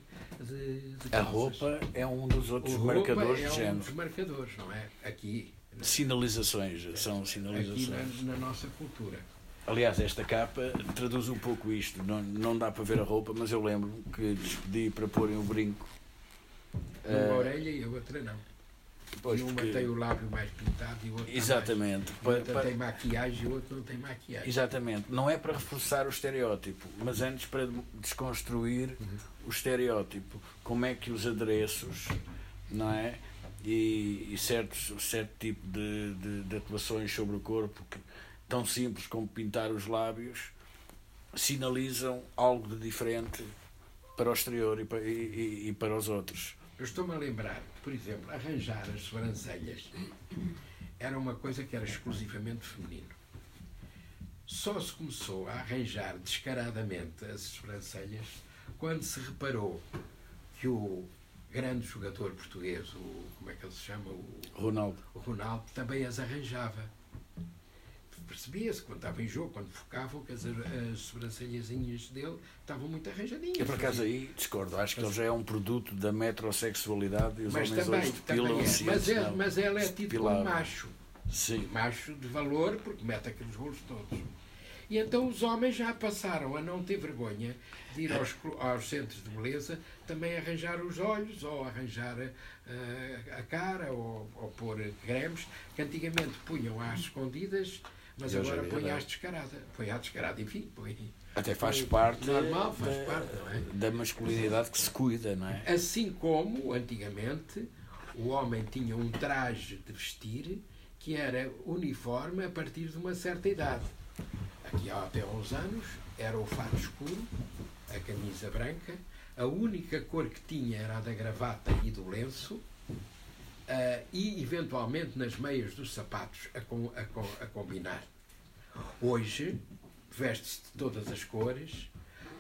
de, de A roupa é um dos outros marcadores é de género. É um dos marcadores, não é? Aqui. Sinalizações, são sinalizações. Aqui na, na, nossa cultura. Aliás, esta capa traduz um pouco isto. Não, não dá para ver a roupa, mas eu lembro que lhes pedi para porem o brinco. Uma uh, orelha e a outra não. Pois, e uma porque... tem o lábio mais pintado e o outro Exatamente. Mais... Para, tem maquiagem e outro não tem maquiagem. Exatamente. Não é para reforçar o estereótipo, mas antes para desconstruir uhum. o estereótipo. Como é que os adereços, não é? E, e certos, certo tipo de, de, de atuações sobre o corpo, que, tão simples como pintar os lábios, sinalizam algo de diferente para o exterior e para, e, e para os outros. Eu estou-me a lembrar, por exemplo, arranjar as sobrancelhas era uma coisa que era exclusivamente feminino. Só se começou a arranjar descaradamente as sobrancelhas quando se reparou que o grande jogador português, o, como é que ele se chama? O Ronaldo. O Ronaldo também as arranjava percebia-se quando estava em jogo, quando focavam, que as, as sobrancelhazinhas dele estavam muito arranjadinhas. Eu, por acaso, aí discordo. Acho que ele já é um produto da metrosexualidade e os mas homens também, hoje depilam-se. É. Mas, é, mas ela é tido como macho. Sim. Macho de valor, porque mete aqueles rolos todos. E então os homens já passaram a não ter vergonha de ir aos, aos centros de beleza também arranjar os olhos, ou arranjar uh, a cara, ou, ou pôr cremes, que antigamente punham às escondidas mas agora põe às descarada. Põe à descarada, enfim, põe. Até faz parte, normal, faz da, parte é? da masculinidade que se cuida, não é? Assim como, antigamente, o homem tinha um traje de vestir que era uniforme a partir de uma certa idade. Aqui há até uns anos era o fato escuro, a camisa branca, a única cor que tinha era a da gravata e do lenço, uh, e eventualmente nas meias dos sapatos a, com, a, a combinar. Hoje veste-se de todas as cores,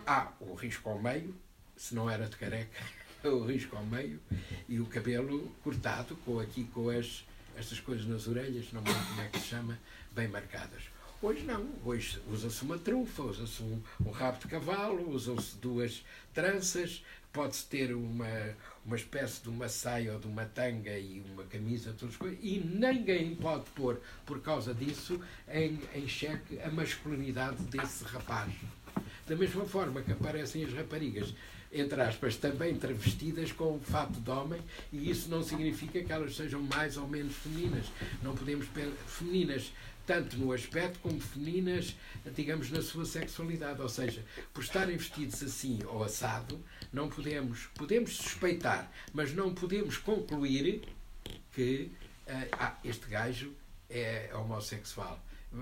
há o risco ao meio, se não era de careca, o risco ao meio, e o cabelo cortado, com aqui com as, estas coisas nas orelhas, não lembro como é que se chama, bem marcadas. Hoje não, hoje usa-se uma trufa, usa-se um, um, rabo de cavalo, usam-se duas tranças, pode-se ter uma, uma espécie de uma saia ou de uma tanga e uma camisa, todas as coisas, e ninguém pode pôr, por causa disso, em, em xeque a masculinidade desse rapaz. Da mesma forma que aparecem as raparigas, entre aspas, também travestidas com fato de homem, e isso não significa que elas sejam mais ou menos femininas. Não podemos femininas tanto no aspecto como femininas, digamos, na sua sexualidade. Ou seja, por estarem vestidos assim ou assado, não podemos, podemos suspeitar, mas não podemos concluir que uh, ah, este gajo é homossexual,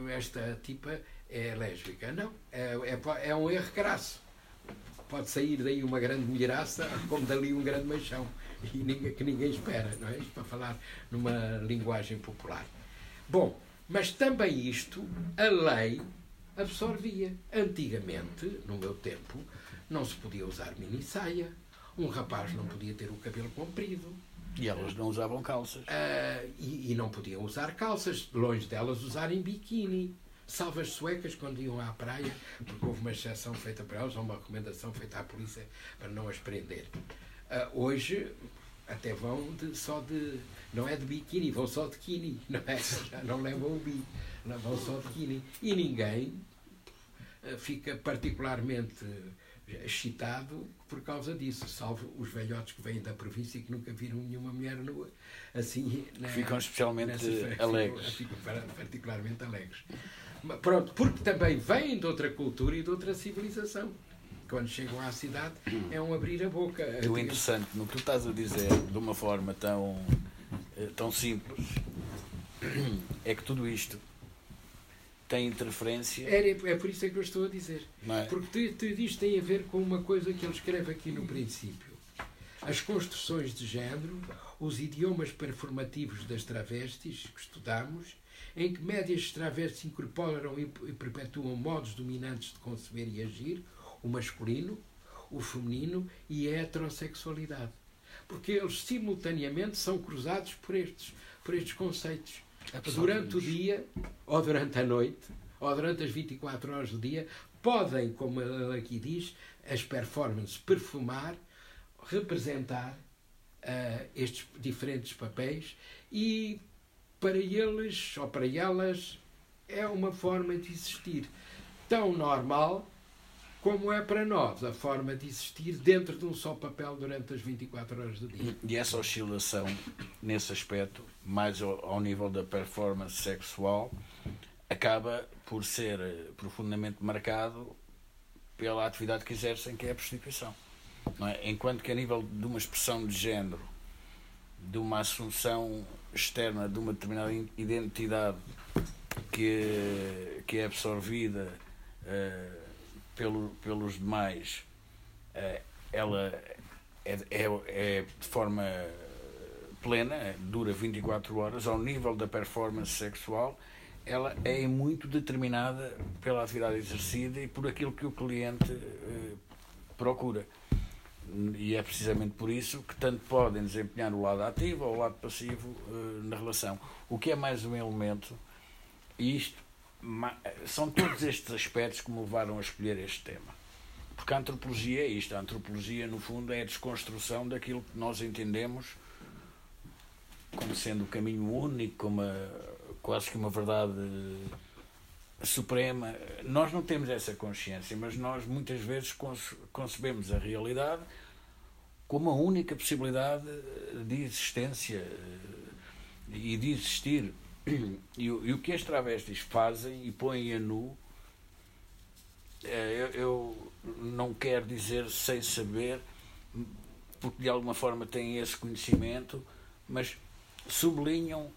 esta tipa é lésbica. Não, é, é, é um erro crasso. Pode sair daí uma grande mulheraça, como dali um grande machão, e ninguém, que ninguém espera, não é? Isto para falar numa linguagem popular. Bom, mas também isto a lei absorvia. Antigamente, no meu tempo, não se podia usar mini saia, um rapaz não podia ter o cabelo comprido. E elas não usavam calças. Uh, e, e, não podiam usar calças, longe delas usarem biquíni. Salvas suecas quando iam à praia, porque houve uma exceção feita para elas, ou uma recomendação feita à polícia para não as prender. Uh, hoje até vão de, só de. Não é de biquíni, vão só de kini, não é? Já não levam o bi, não vão só de kini. E ninguém uh, fica particularmente excitado por causa disso, salvo os velhotes que vêm da província e que nunca viram nenhuma mulher nua. Assim, na, ficam especialmente nessa, alegres. Ficam, ficam particularmente alegres. Pronto, porque também vêm de outra cultura e de outra civilização. Quando chegam à cidade é um abrir a boca. O interessante, no que tu estás a dizer de uma forma tão, eh, tão simples, é que tudo isto tem interferência. É, é por isso é que eu estou a dizer. É? Porque tudo isto tem a ver com uma coisa que ele escreve aqui no princípio. As construções de género, os idiomas performativos das travestis que estudamos, em que médias travestis incorporam e perpetuam modos dominantes de conceber e agir, o masculino, o feminino e a heterossexualidade. Porque eles simultaneamente são cruzados por estes, por estes conceitos durante o dia, ou durante a noite, ou durante as 24 horas do dia, podem, como ele aqui diz, as performances perfumar, representar uh, estes diferentes papéis e para eles ou para elas é uma forma de existir tão normal como é para nós a forma de existir dentro de um só papel durante as 24 horas do dia. E essa oscilação, nesse aspecto, mais ao, ao nível da performance sexual, acaba por ser eh, profundamente marcado pela atividade que exercem, que é a prostituição. É? Enquanto que a nível de uma expressão de género, de uma assunção externa de uma determinada identidade que, que é absorvida uh, pelo, pelos demais, uh, ela é, é, é, de forma plena, dura 24 horas, ao nível da performance sexual, ela é muito determinada pela atividade exercida e por aquilo que o cliente uh, procura. E é precisamente por isso que tanto podem desempenhar o lado ativo ou o lado passivo uh, na relação. O que é mais um elemento, e isto são todos estes aspectos que me levaram a escolher este tema. Porque a antropologia é isto. A antropologia, no fundo, é a desconstrução daquilo que nós entendemos como sendo o caminho único, como a, quase que uma verdade suprema. Nós não temos essa consciência, mas nós muitas vezes concebemos a realidade como a única possibilidade de existência eh, e de existir. E e o que as travestis fazem e põem a nu, é, eu, eu não quero dizer sem saber, porque de alguma forma têm esse conhecimento, mas sublinham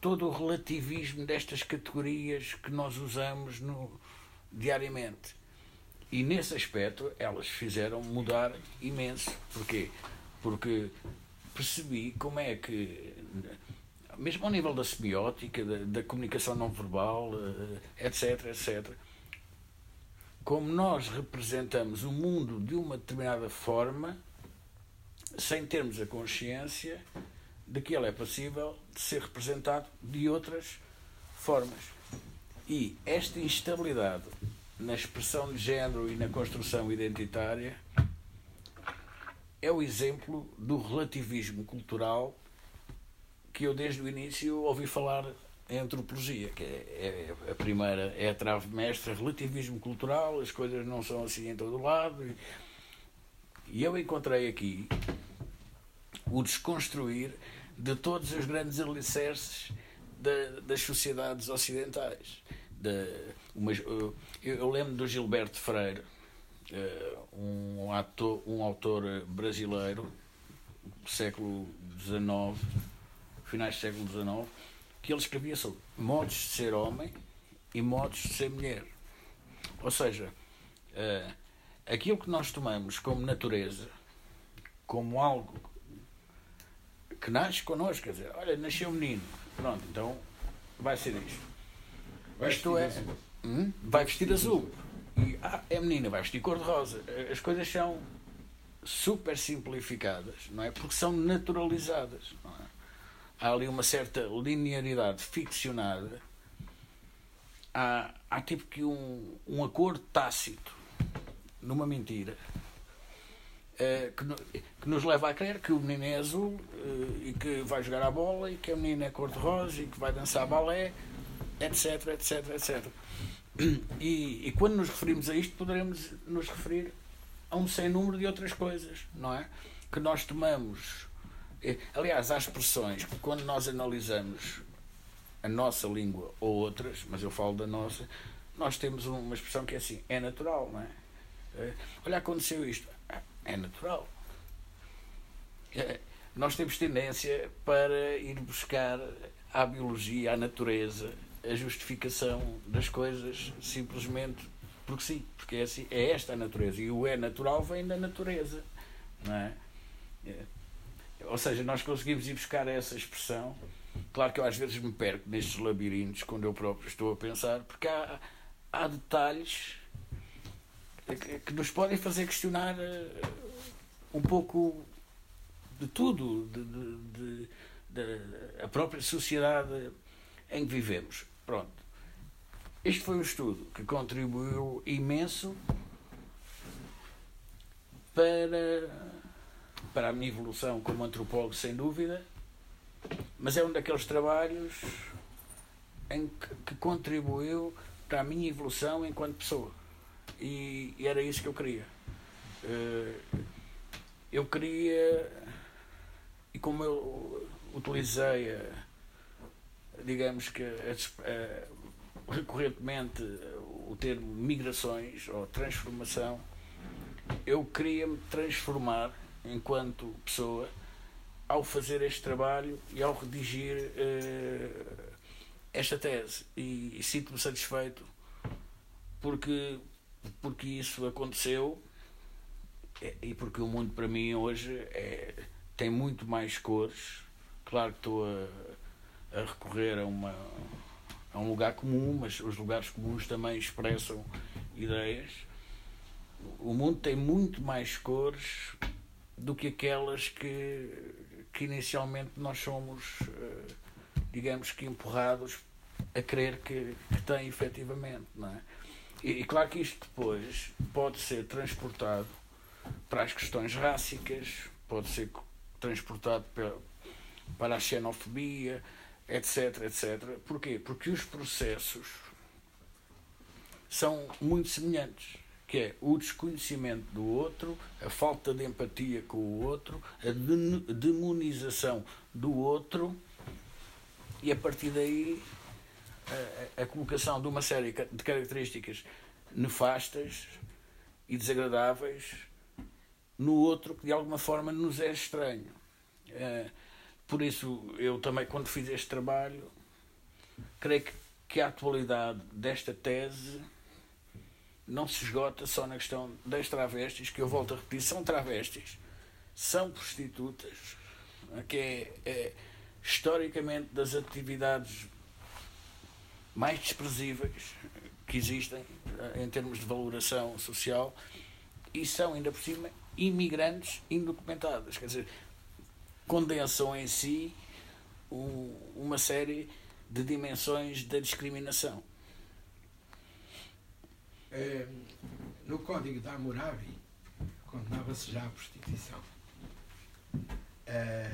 todo o relativismo destas categorias que nós usamos no, diariamente. E nesse aspecto elas fizeram mudar imenso. Porquê? Porque percebi como é que, mesmo ao nível da semiótica, da, da comunicação não verbal, etc, eh, etc, como nós representamos o mundo de uma determinada forma, sem termos a consciência de que ele é passível de ser representado de outras formas. E esta instabilidade na expressão de género e na construção identitária é o exemplo do relativismo cultural que eu desde o início ouvi falar a antropologia, que é, é, a primeira, é a trave mestra, relativismo cultural, as coisas não são assim em todo lado. E eu encontrei aqui o desconstruir de todos os grandes alicerces da, das sociedades ocidentais. De, uma, eu, eu, lembro do Gilberto Freire, eh, um, ator, um autor brasileiro século XIX, finais do século XIX, que ele escrevia sobre modos de ser homem e modos de ser mulher. Ou seja, uh, aquilo que nós tomamos como natureza, como algo que nasce connosco, quer dizer, olha, nasceu um menino, pronto, então vai ser isto. Vai isto é. Hum, vai vestir azul. E ah, é menina, vai vestir cor-de-rosa. As coisas são super simplificadas, não é? Porque são naturalizadas. Não é? Há ali uma certa linearidade ficcionada. Há, há tipo que um, um acordo tácito numa mentira que, no, que, nos leva a crer que o menino é azul uh, e que vai jogar a bola e que a menina é cor-de-rosa e que vai dançar balé, etc, etc, etc. E, e quando nos referimos a isto, poderemos nos referir a um sem número de outras coisas, não é? Que nós tomamos. Eh, aliás, há expressões que quando nós analisamos a nossa língua ou outras, mas eu falo da nossa, nós temos uma expressão que é assim, é natural, não é? Eh, olha, aconteceu isto. É natural. Eh, nós temos tendência para ir buscar à biologia, à natureza, a justificação das coisas simplesmente porque sim, porque é, assim, é esta a natureza. E o é natural vem da natureza. Não é? é? Ou seja, nós conseguimos ir buscar essa expressão. Claro que eu às vezes me perco nestes labirintos quando eu próprio estou a pensar, porque há, há detalhes que, que nos podem fazer questionar uh, um pouco de tudo, de, de, de, a própria sociedade em que vivemos. Pronto. Este foi um estudo que contribuiu imenso para, para a minha evolução como antropólogo, sem dúvida, mas é um daqueles trabalhos em que, que contribuiu para a minha evolução enquanto pessoa. E, e era isso que eu queria. Eh, eu queria, e como eu utilizei, a, digamos que a, recorrentemente o termo migrações ou transformação, eu queria-me transformar enquanto pessoa ao fazer este trabalho e ao redigir uh, esta tese. E, e sinto-me satisfeito porque, porque isso aconteceu e porque o mundo para mim hoje é, tem muito mais cores. Claro que estou a, a recorrer a uma é um lugar comum, mas os lugares comuns também expressam ideias. O mundo tem muito mais cores do que aquelas que, que inicialmente nós somos, eh, digamos que, empurrados a crer que, que tem efetivamente. Não é? E, e claro que isto depois pode ser transportado para as questões rássicas, pode ser transportado para, para a xenofobia, etc, etc. Porquê? Porque os processos são muito semelhantes, que é o desconhecimento do outro, a falta de empatia com o outro, a demonização do outro e a partir daí a, a colocação de uma série de características nefastas e desagradáveis no outro que de alguma forma nos é estranho. Uh, por isso, eu também, quando fiz este trabalho, creio que, que a atualidade desta tese não se esgota só na questão das travestis, que eu volto a repetir, são travestis, são prostitutas, que é, é historicamente das atividades mais desprezíveis que existem em termos de valoração social e são, ainda por cima, imigrantes indocumentadas. Quer dizer, condensam em si um, uma série de dimensões da discriminação. É, no Código da Hammurabi condenava-se já a prostituição. É,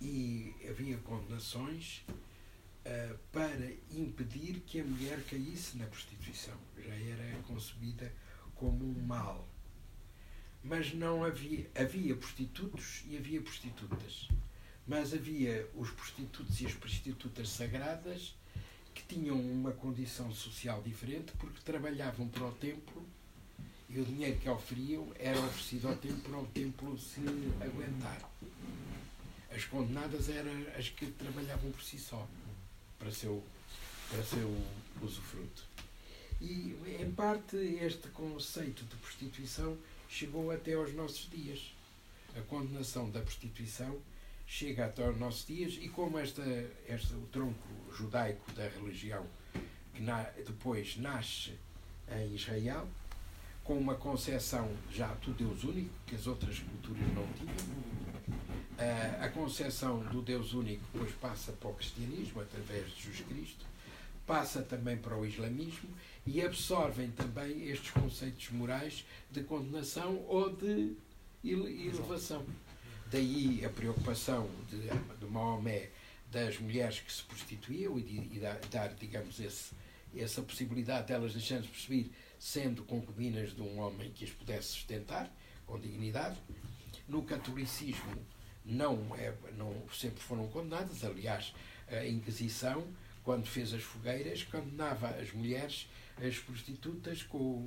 e havia condenações uh, para impedir que a mulher caísse na prostituição. Já era concebida como um mal. Mas não havia, havia prostitutos e havia prostitutas. Mas havia os prostitutos e as prostitutas sagradas que tinham uma condição social diferente porque trabalhavam para o templo e o dinheiro que oferiam era oferecido ao templo para o templo se aguentar. As condenadas eram as que trabalhavam por si só, para seu, para seu usufruto. E, em parte, este conceito de prostituição chegou até aos nossos dias. A condenação da prostituição chega até aos nossos dias e como esta, este, o tronco judaico da religião que na, depois nasce em Israel, com uma concepção já do Deus único, que as outras culturas não tinham. a concepção do Deus único depois passa para o cristianismo, através de Jesus Cristo, passa também para o islamismo e absorvem também estes conceitos morais de condenação ou de elevação. Daí a preocupação de, de Maomé das mulheres que se prostituíam e, de, e dar, digamos, esse, essa possibilidade delas de deixando-se perceber sendo concubinas de um homem que as pudesse sustentar com dignidade. No catolicismo não, é, não sempre foram condenadas, aliás, a Inquisição, quando fez as fogueiras, condenava as mulheres, as prostitutas, com,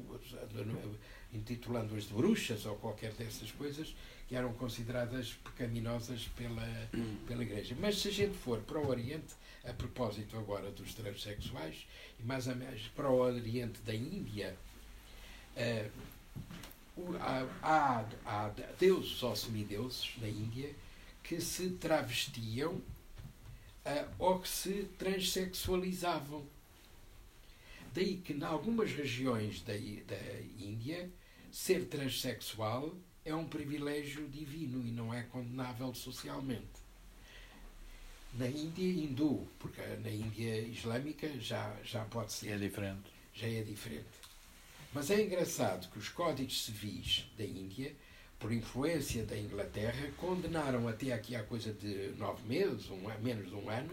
intitulando-as de bruxas ou qualquer dessas coisas, que eram consideradas pecaminosas pela, pela Igreja. Mas se a gente for para o Oriente, a propósito agora dos transexuais, e mais a mais para o Oriente da Índia, uh, há, há, há deuses ou semideuses na Índia que se travestiam uh, ou que se transexualizavam. Daí que, em algumas regiões da, da Índia, ser transexual é um privilégio divino e não é condenável socialmente. Na Índia hindu, porque na Índia islâmica já, já pode ser. É diferente. Já é diferente. Mas é engraçado que os códigos civis da Índia, por influência da Inglaterra, condenaram até aqui há coisa de nove meses, um, menos de um ano,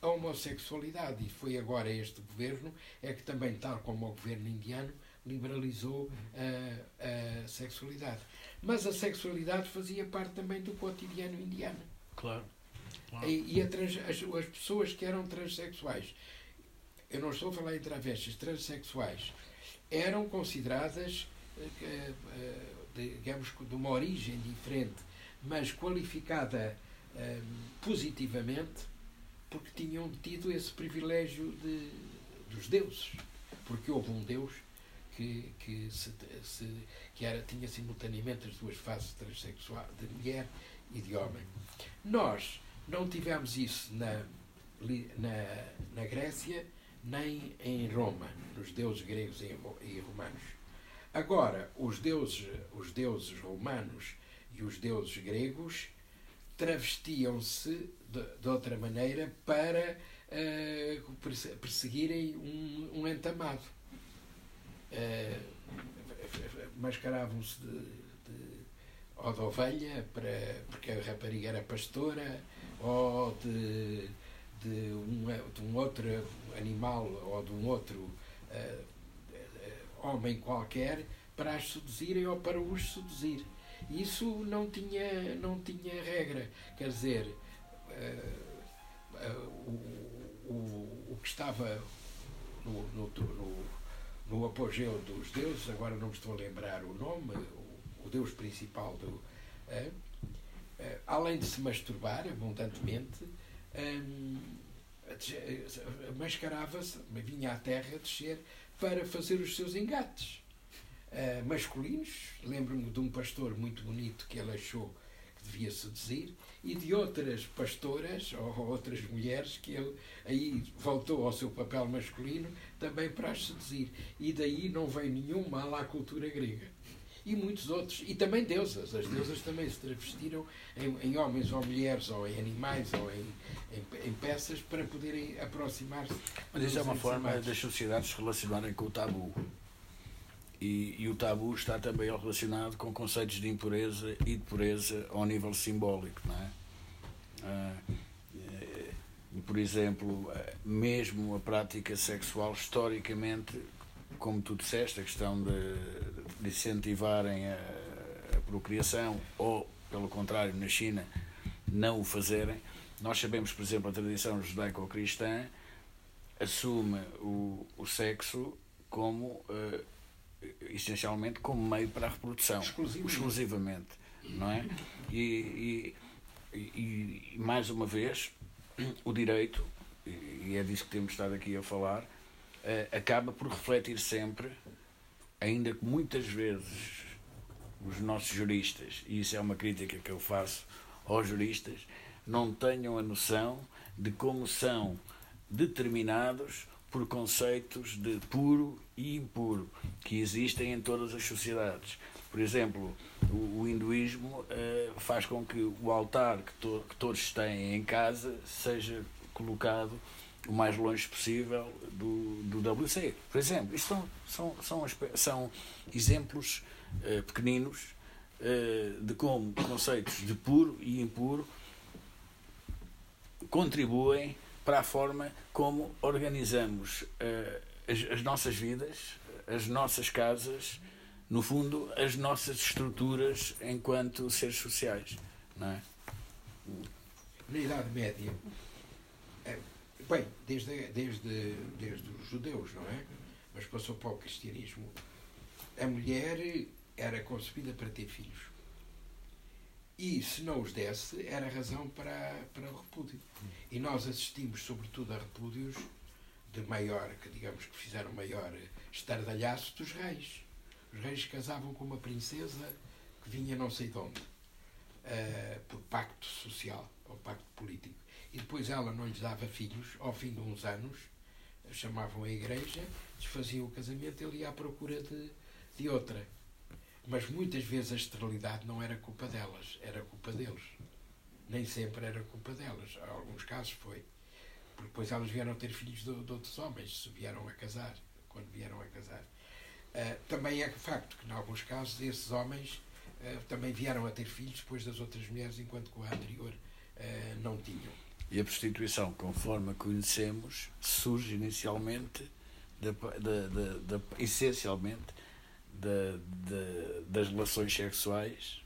a homossexualidade. E foi agora este governo é que também, tal como o governo indiano, liberalizou a, a sexualidade. Mas a sexualidade fazia parte também do cotidiano indiano. Claro. claro. E, e trans, as, as, pessoas que eram transexuais, eu não estou a falar em travestis, transexuais, eram consideradas, eh, eh, digamos, de uma origem diferente, mas qualificada eh, positivamente, porque tinham tido esse privilégio de, dos deuses. Porque houve um Deus que, que, se, se, que era, tinha simultaneamente as duas faces transexuais, de mulher e de homem. Nós não tivemos isso na, na, na Grécia nem em Roma, nos deuses gregos e romanos. Agora, os deuses, os deuses romanos e os deuses gregos travestiam-se de, de, outra maneira para uh, perseguirem um, um entamado uh, mascaravam-se de, de, ou de ovelha, para, porque a rapariga era pastora, ou de, de, um, de um outro animal ou de um outro uh, homem qualquer para as seduzirem ou para os seduzir. Isso não tinha, não tinha regra. Quer dizer, uh, uh, o, o, o que estava no, no, no no apogeu dos deuses, agora não me estou a lembrar o nome, o, o deus principal do. Além de se masturbar abundantemente, mascarava-se, vinha à terra descer para fazer os seus engates. Uh, masculinos, lembro-me de um pastor muito bonito que ele achou que devia seduzir, e de outras pastoras ou outras mulheres que ele aí voltou ao seu papel masculino também para as seduzir. E daí não vem nenhum mal à cultura grega. E muitos outros. E também deusas. As deusas também se travestiram em, em homens ou mulheres, ou em animais, ou em, em, em peças para poderem aproximar-se. Mas isso é uma forma das sociedades se relacionarem com o tabu. E, e, o tabu está também relacionado com conceitos de impureza e de pureza ao nível simbólico, não é? Ah, por exemplo, mesmo a prática sexual, historicamente, como tu disseste, a questão de, de incentivarem a, a procriação ou, pelo contrário, na China, não o fazerem. Nós sabemos, por exemplo, a tradição judaico-cristã assume o, o sexo como uh, essencialmente como meio para a reprodução. Exclusivamente, exclusivamente não é? E, e, e, e mais uma vez o direito, e é disso que temos estado aqui a falar, eh, acaba por refletir sempre, ainda que muitas vezes os nossos juristas, e isso é uma crítica que eu faço aos juristas, não tenham a noção de como são determinados por conceitos de puro e impuro que existem em todas as sociedades. Por exemplo, o, o hinduísmo uh, faz com que o altar que, to, que todos têm em casa seja colocado o mais longe possível do, do WC. Por exemplo, isto são, são, são, são exemplos uh, pequeninos uh, de como conceitos de puro e impuro contribuem para a forma como organizamos uh, as, as, nossas vidas, as nossas casas, no fundo, as nossas estruturas enquanto seres sociais. Não é? Na Idade Média, bem, desde, desde, desde os judeus, não é? Mas passou para o cristianismo. A mulher era concebida para ter filhos. E se não os desse, era razão para, para o repúdio. E nós assistimos, sobretudo, a repúdios de maior, que digamos que fizeram maior estardalhaço dos reis os reis casavam com uma princesa que vinha não sei de onde, uh, por pacto social ou pacto político. E depois ela não lhes dava filhos, ao fim de uns anos, chamavam a igreja, desfaziam o casamento, ele ia à procura de, de outra. Mas muitas vezes a esterilidade não era culpa delas, era culpa deles. Nem sempre era culpa delas. Em alguns casos foi. Porque depois elas vieram ter filhos de, de outros homens, se vieram a casar, quando vieram a casar. Uh, também é facto que, em alguns casos, esses homens uh, também vieram a ter filhos depois das outras mulheres, enquanto que a anterior uh, não tinham. E a prostituição, conforme a conhecemos, surge inicialmente, de, de, de, essencialmente, das relações sexuais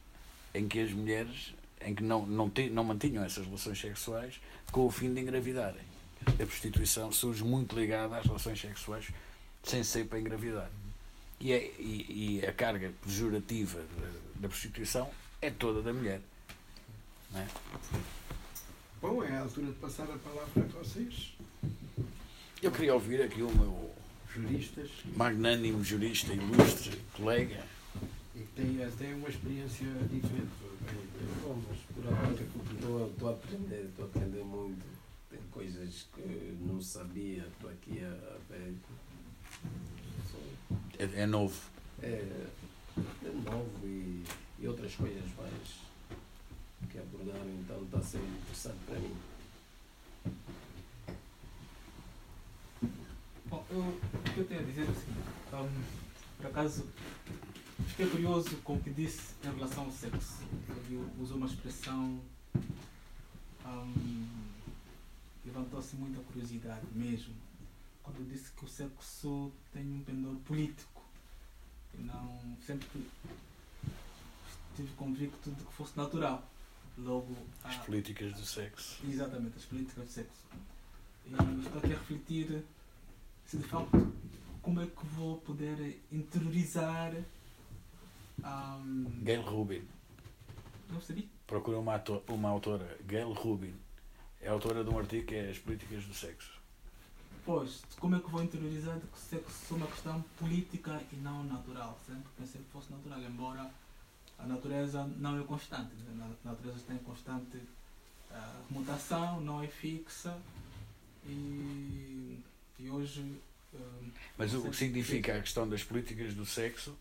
em que as mulheres em que não, não, não mantinham essas relações sexuais com o fim de engravidarem. A prostituição surge muito ligada às relações sexuais sem ser para engravidar. E, é, e, e a carga pejorativa da, da, prostituição é toda da mulher. Não é? Bom, é a altura de passar a palavra a vocês. Eu queria ouvir aqui o meu juristas magnânimo jurista, ilustre, colega. E que tem até uma experiência diferente. Bom, mas por agora estou, estou a aprender, estou a aprender muito. Tem coisas que não sabia, estou aqui a, a ver é, é novo. É, é novo e, e outras coisas mais que abordaram, então está sendo interessante para mim. Bom, eu, o que eu tenho a dizer é o seguinte, um, por acaso fiquei curioso com o que disse em relação ao sexo. Ele usou uma expressão um, levantou-se muita curiosidade mesmo quando disse que o sexo tem um pendor político. E não sempre estive convicto de que fosse natural. Logo, as políticas do sexo. Exatamente, as políticas do sexo. E estou aqui a refletir se de facto como é que vou poder interiorizar um... Gail Rubin. Não sabia. Procura uma, uma autora, Gail Rubin. É autora de um artigo que é As Políticas do Sexo. Pois, como é que vou interiorizar de que sexo é uma questão política e não natural? Sempre pensei que fosse natural, embora a natureza não é constante. A natureza tem constante uh, mutação, não é fixa e, e hoje. Uh, Mas o que significa a questão das políticas do sexo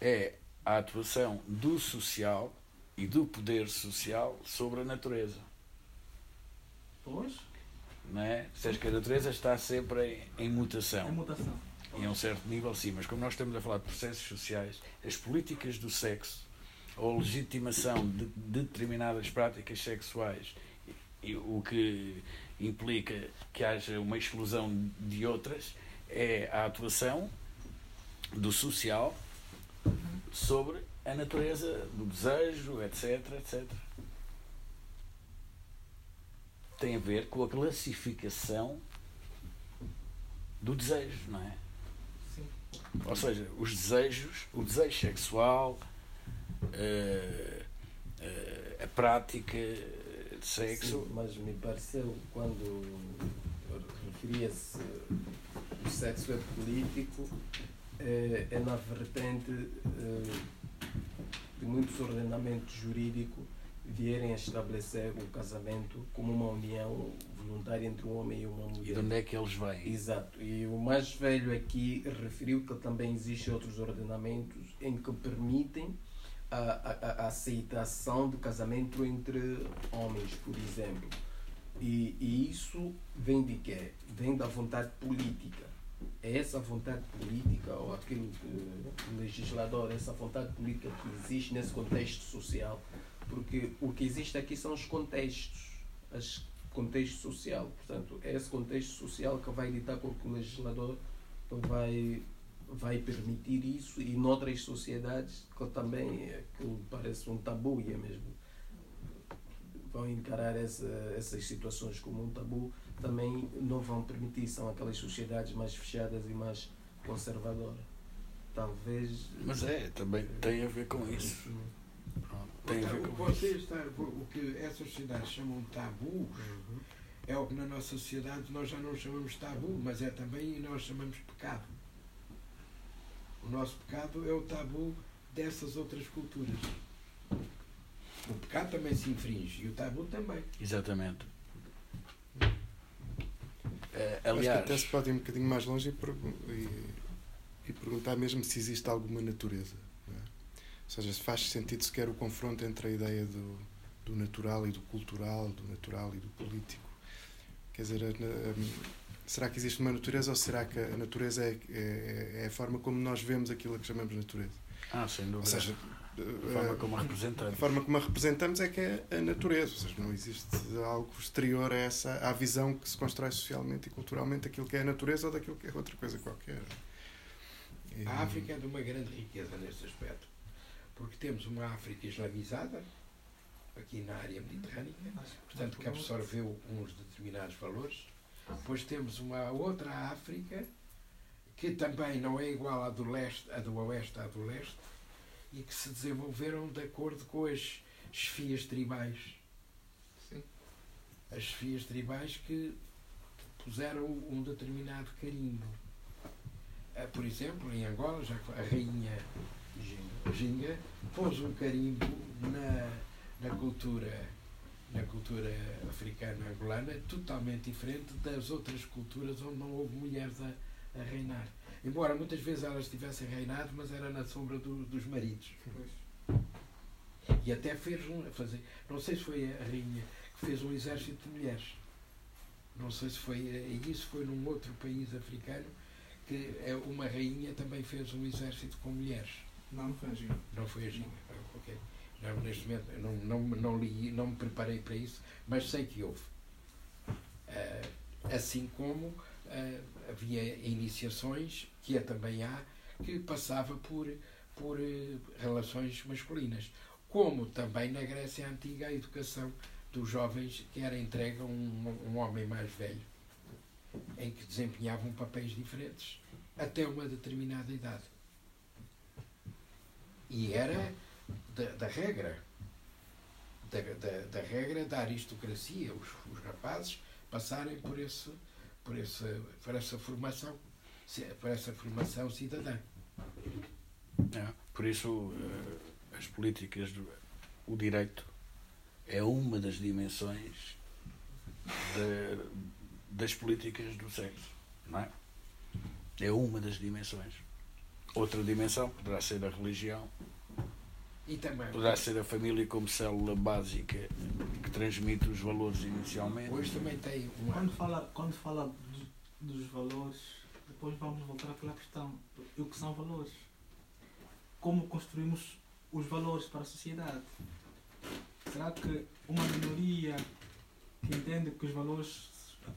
é a atuação do social e do poder social sobre a natureza. Pois não é? Seja que a natureza está sempre em, em mutação. Em mutação. E a um certo nível, sim, mas como nós estamos a falar de processos sociais, as políticas do sexo, ou legitimação de, de determinadas práticas sexuais, e, o que implica que haja uma exclusão de outras, é a atuação do social sobre a natureza do desejo, etc, etc. Tem a ver com a classificação do desejo, não é? Sim. Ou seja, os desejos, o desejo sexual, a prática de sexo. Sim, mas me pareceu quando referia-se o sexo é político, é, é na vertente eh, de muitos ordenamentos jurídicos vierem a estabelecer o casamento como uma união voluntária entre um homem e uma E mulher. de onde é que eles vêm? Exato. E o mais velho aqui referiu que também existem outros ordenamentos em que permitem a, a- a aceitação de casamento entre homens, por exemplo. E, e isso vem de quê? Vem da vontade política. É essa vontade política, ou aquilo que o legislador, essa vontade política que existe nesse contexto social, porque o que existe aqui são os contextos, os contexto social. Portanto, é esse contexto social que vai ditar com que o legislador vai, vai permitir isso e noutras sociedades que também é, que parece um tabu e é mesmo vão encarar essa, essas situações como um tabu também não vão permitir são aquelas sociedades mais fechadas e mais conservadoras talvez Mas é, também tem a ver com isso. Tem a ver Então, com você isso. está, o que essas sociedades chamam de tabus é o que na nossa sociedade nós já não chamamos tabu, mas é também nós chamamos pecado. O nosso pecado é o tabu dessas outras culturas. O pecado também se infringe e o tabu também. Exatamente. Eh, Acho que aliás, até se pode ir um bocadinho mais longe e, e- e perguntar mesmo se existe alguma natureza. não é? Ou seja, se faz sentido sequer o confronto entre a ideia do, do natural e do cultural, do natural e do político. Quer dizer, a hum, será que existe uma natureza ou será que a natureza é, é, é a forma como nós vemos aquilo a que chamamos natureza? ah, sem Ou dúvida. seja, a forma eh, como a a representamos. forma como a representamos é que é a natureza, ou seja, não existe algo exterior a essa à visão que se constrói socialmente e culturalmente daquilo que é a natureza ou daquilo que é outra coisa qualquer. E- A África é de uma grande riqueza nesse aspecto, porque temos uma África islamizada, aqui na área mediterrânea, portanto que absorveu uns determinados valores. Depois temos uma outra África que também não é igual à do leste, à do oeste, à do leste, e que se desenvolveram de acordo com as chefias tribais. Sim. As chefias tribais que puseram um determinado carimbo. Ah, Por exemplo, em Angola, já a rainha Ginga pôs um carimbo na, na cultura na cultura africana angolana totalmente diferente das outras culturas onde não houve mulheres a, a reinar. Embora muitas vezes elas tivessem reinado, mas era na sombra do- dos maridos. Pois. E até fez um. Fazer, não sei se foi a rainha que fez um exército de mulheres. Não sei se foi eh, isso, foi num outro país africano que é uma rainha também fez um exército com mulheres. Não, não foi assim. Não foi a Ginga. Ah, ok. Não, neste momento não, não, não li, não me preparei para isso, mas sei que houve. Ah, assim como ah, havia iniciações, que é também há, que passava por, por eh, relações masculinas. Como também na Grécia Antiga a educação dos jovens que era entregue a um, um homem mais velho, em que desempenhavam papéis diferentes, até uma determinada idade. E era da, da regra, da, da, da regra da aristocracia, os, os rapazes passarem por, esse, por, esse, por essa formação, por essa formação cidadã. É, por isso, eh, as políticas, do, o direito é uma das dimensões da- das políticas do sexo, não é? É uma das dimensões. Outra dimensão poderá ser a religião, E também, poderá ser a família como célula básica que transmite os valores inicialmente. hoje também tem uma. Quando fala, quando fala dos, dos valores, depois vamos voltar àquela questão. E o que são valores? Como construímos os valores para a sociedade? Será que uma minoria que entende que os valores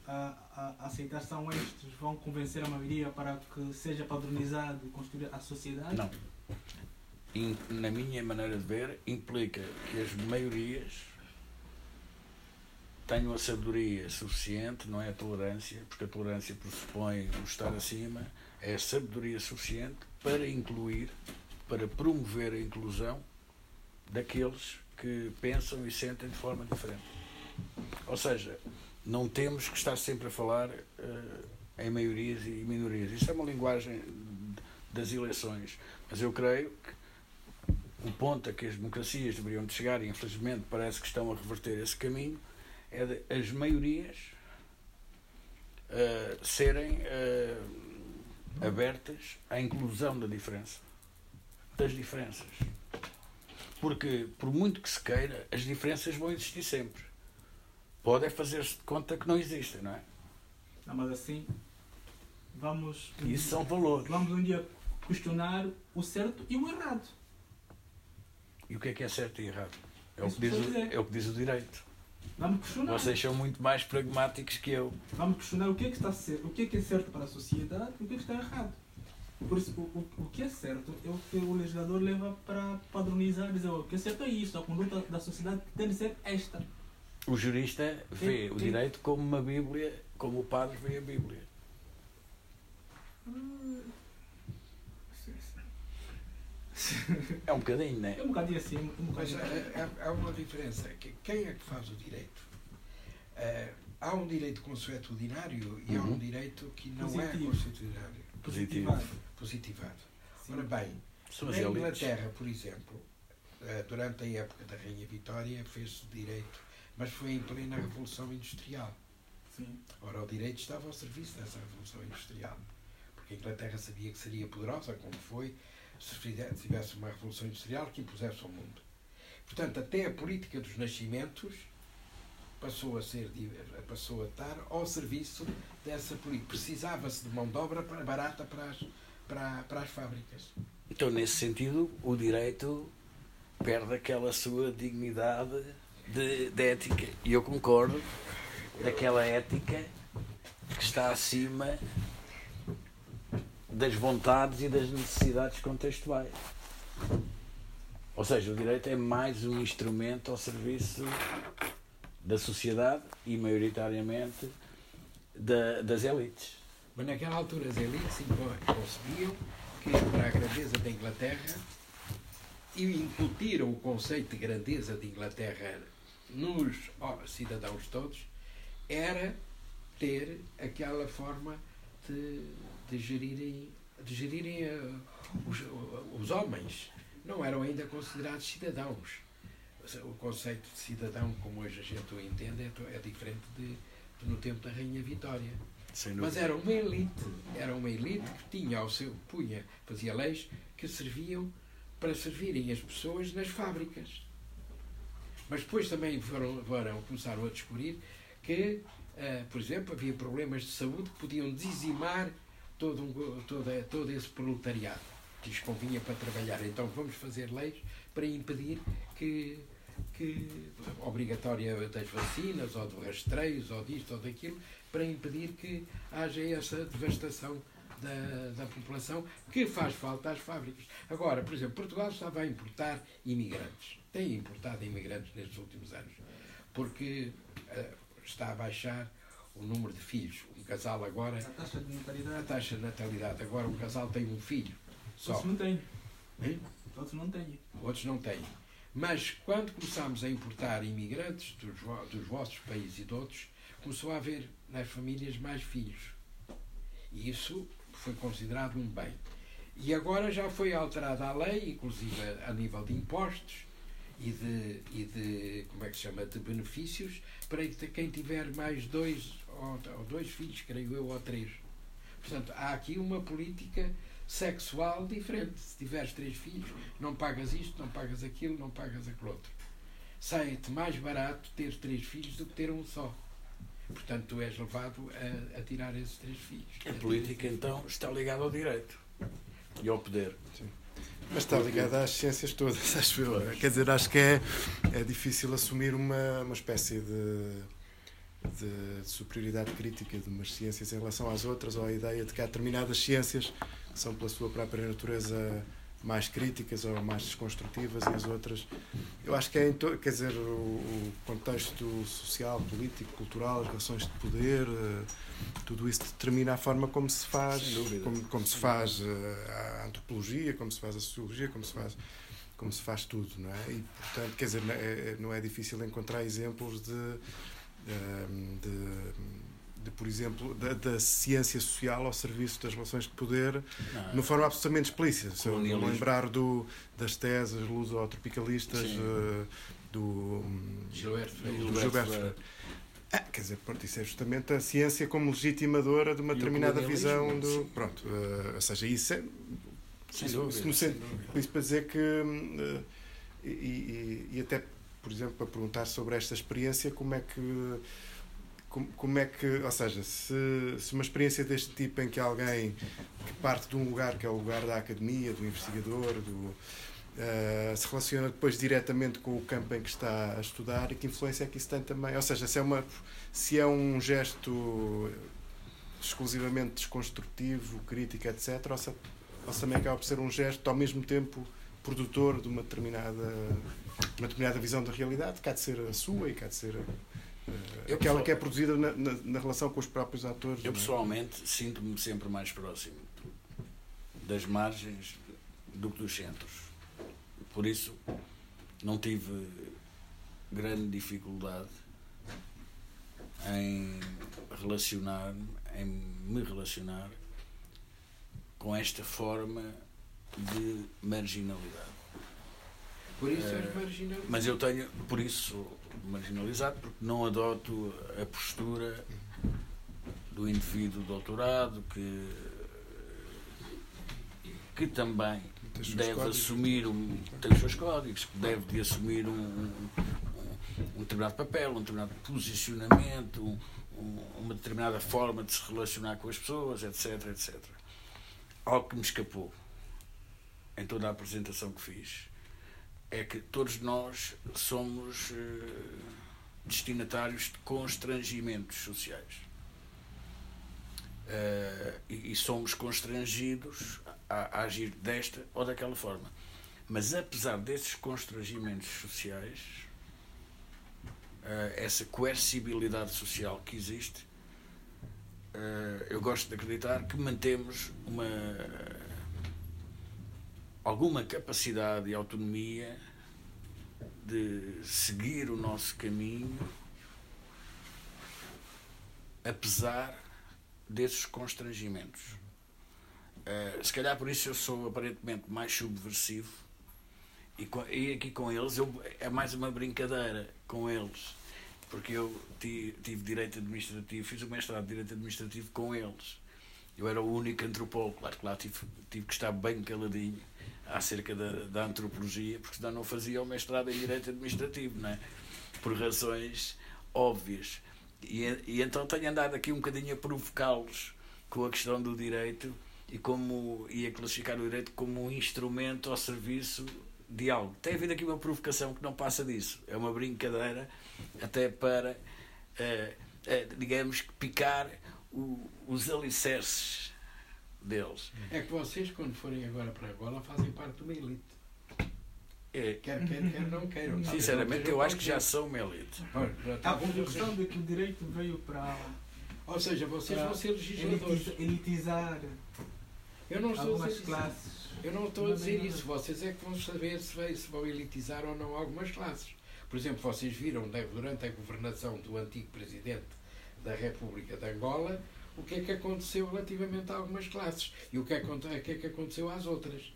a, a, a aceitação estes vão convencer a maioria para que seja padronizado e construir a sociedade? Não. Na minha maneira de ver, implica que as maiorias tenham a sabedoria suficiente, não é a tolerância, porque a tolerância pressupõe o estar acima, é a sabedoria suficiente para incluir, para promover a inclusão daqueles que pensam e sentem de forma diferente. Ou seja, não temos que estar sempre a falar eh, em maiorias e minorias. Isso é uma linguagem das eleições. Mas eu creio que o ponto a que as democracias deveriam de chegar, e infelizmente parece que estão a reverter esse caminho, é de as maiorias eh, serem eh, abertas à inclusão da diferença. Das diferenças. Porque, por muito que se queira, as diferenças vão existir sempre. Pode é fazer-se de conta que não existem, não é? Não, mas assim, vamos. Isso são valores. Vamos um dia questionar o certo e o errado. E o que é que é certo e errado? É o que diz, o, é o, que diz o direito. Vamos questionar. Vocês são muito mais pragmáticos que eu. Vamos questionar o que é que está certo, o que é que é certo para a sociedade e o que é que está errado. Por isso, o, o, o que é certo é o que o legislador leva para padronizar, dizer "Oh, o que é certo é isto, a conduta da sociedade tem de ser esta. O jurista vê Sim, o direito como uma Bíblia, como o padre vê a Bíblia. É um bocadinho, não é? É um bocadinho assim, um Mas bocadinho. há, há- há uma diferença. que Quem é que faz o direito? Eh, há um direito consuetudinário e há um Uhum. direito que não Positivo. é consuetudinário. Positivado. Sim. Ora bem, as na. Inglaterra, por exemplo, eh, durante a época da Rainha Vitória, fez-se direito, mas foi em plena Revolução Industrial. Sim. Ora, o direito estava ao serviço dessa Revolução Industrial. Porque a Inglaterra sabia que seria poderosa, como foi, se tivesse uma Revolução Industrial que impusesse ao mundo. Portanto, até a política dos nascimentos passou a, ser, passou a estar ao serviço dessa política. Precisava-se de mão de obra barata para as, para, para as fábricas. Então, nesse sentido, o direito perde aquela sua dignidade de, de ética. E eu concordo daquela ética que está acima das vontades e das necessidades contextuais. Ou seja, o direito é mais um instrumento ao serviço da sociedade e, maioritariamente, da- das elites. Mas naquela altura as elites concebiam que para a grandeza da Inglaterra e incutiram o conceito de grandeza de Inglaterra nos cidadãos todos era ter aquela forma de, de gerirem, de gerirem eh, os, os homens. Não eram ainda considerados cidadãos. O conceito de cidadão, como hoje a gente o entende, é, é diferente de, de no tempo da Rainha Vitória. Mas era uma elite, era uma elite que tinha ao seu punha, fazia leis que serviam para servirem as pessoas nas fábricas. Mas depois também foram, foram começaram a descobrir que, eh, por exemplo, havia problemas de saúde que podiam dizimar todo, um, todo, todo esse proletariado que lhes convinha para trabalhar. Então vamos fazer leis para impedir que, que obrigatória das vacinas, ou de rastreios, ou disto ou daquilo, para impedir que haja essa devastação da, da população que faz falta às fábricas. Agora, por exemplo, Portugal estava a importar imigrantes. Tem importado imigrantes nestes últimos anos, porque eh, está a baixar o número de filhos. Casal agora, A taxa de a natalidade. taxa de natalidade, agora um casal tem um filho só. Todos não têm. Hein? Todos não têm. outros não têm. Mas quando começámos a importar imigrantes dos, dos vossos países e de outros, começou a haver nas famílias mais filhos. E isso foi considerado um bem. E agora já foi alterada a lei, inclusive a, a nível de impostos e de, e de, como é que se chama, de benefícios, para que quem tiver mais dois, ou, ou dois filhos, creio eu, ou três. Portanto, há aqui uma política sexual diferente. Se tiveres três filhos, não pagas isto, não pagas aquilo, não pagas aquilo outro. Sai-te mais barato ter três filhos do que ter um só. Portanto, tu és levado a, a tirar esses três filhos. A política, então, está ligada ao direito e ao poder. Mas está ligada às ciências todas, acho eu. Quer dizer, acho que é, é difícil assumir uma, uma espécie de, de, de, superioridade crítica de umas ciências em relação às outras, ou a ideia de que há determinadas ciências que são, pela sua própria natureza, mais críticas ou mais desconstrutivas e as outras. Eu acho que é, quer dizer, o, contexto social, político, cultural, as relações de poder, uh, tudo isso determina a forma como se faz, como, como se faz uh, a antropologia, como se faz a sociologia, como se faz como se faz tudo, não é? E portanto, quer dizer, não é, é não é difícil encontrar exemplos de, de, de de, por exemplo, da, da, ciência social ao serviço das relações de poder, não. de forma absolutamente explícita. Se eu lembrar do, das teses luso-tropicalistas uh, do Gilberto Freire. Ah, quer dizer, pronto, isso é justamente a ciência como legitimadora de uma e determinada visão do. Pronto, uh, ou seja, isso é. Sem dúvida, isso, sem dúvida. isso para dizer que. Uh, e, e, e até, por exemplo, para perguntar sobre esta experiência, como é que como, como é que, ou seja, se, se uma experiência deste tipo em que alguém que parte de um lugar que é o lugar da academia, do investigador, do, uh, se relaciona depois diretamente com o campo em que está a estudar e que influência é que isso tem também, ou seja, se é, uma, se é um gesto exclusivamente desconstrutivo, crítico, etc., ou se, ou se também acaba por ser um gesto ao mesmo tempo produtor de uma determinada, uma determinada visão da realidade, que há de ser a sua e que há de ser eu, aquela que é produzida na, na, na, relação com os próprios atores. Eu é? pessoalmente sinto-me sempre mais próximo das margens do que dos centros. Por isso não tive grande dificuldade em relacionar-me, em me relacionar com esta forma de marginalidade. Por isso és eh, marginalizado. Mas eu tenho, por isso, marginalizado, porque não adoto a postura do indivíduo doutorado que, que também deve códigos. assumir um, tem os seus códigos, que deve de assumir um, um, um determinado papel, um determinado posicionamento, um, uma determinada forma de se relacionar com as pessoas, etc, etc. Algo que me escapou em toda a apresentação que fiz é que todos nós somos uh, destinatários de constrangimentos sociais. Uh, e, e, somos constrangidos a, a, agir desta ou daquela forma. Mas apesar desses constrangimentos sociais, uh, essa coercibilidade social que existe, eu gosto de acreditar que mantemos uma alguma capacidade e autonomia de seguir o nosso caminho, apesar desses constrangimentos. Uh, se calhar por isso eu sou aparentemente mais subversivo e, com, e aqui com eles eu, é mais uma brincadeira com eles porque eu tive, tive direito administrativo, fiz o mestrado de direito administrativo com eles. Eu era o único antropólogo, claro que lá tive, tive que estar bem caladinho acerca da, da antropologia, porque senão não fazia o mestrado em Direito Administrativo, não é? por razões óbvias. E, e então tenho andado aqui um bocadinho a provocá-los com a questão do direito e como e a classificar o direito como um instrumento ao serviço de algo. Tem havido aqui uma provocação que não passa disso. É uma brincadeira até para, eh, eh, digamos, picar o, os alicerces deles. É que vocês, quando forem agora para Angola, fazem parte de uma elite. É. Quer, quer, quer, não queiram. Sinceramente, eu acho que já são uma elite. Há a questão de que o direito veio para. Ou seja, vocês vão ser legisladores. Elitizar eu não estou algumas a dizer classes. Eu não estou a dizer isso. Vocês é que vão saber se, se vão elitizar ou não algumas classes. Por exemplo, vocês viram durante a governação do antigo presidente da República de Angola o que é que aconteceu relativamente a algumas classes e o que é que, o que, é que aconteceu às outras.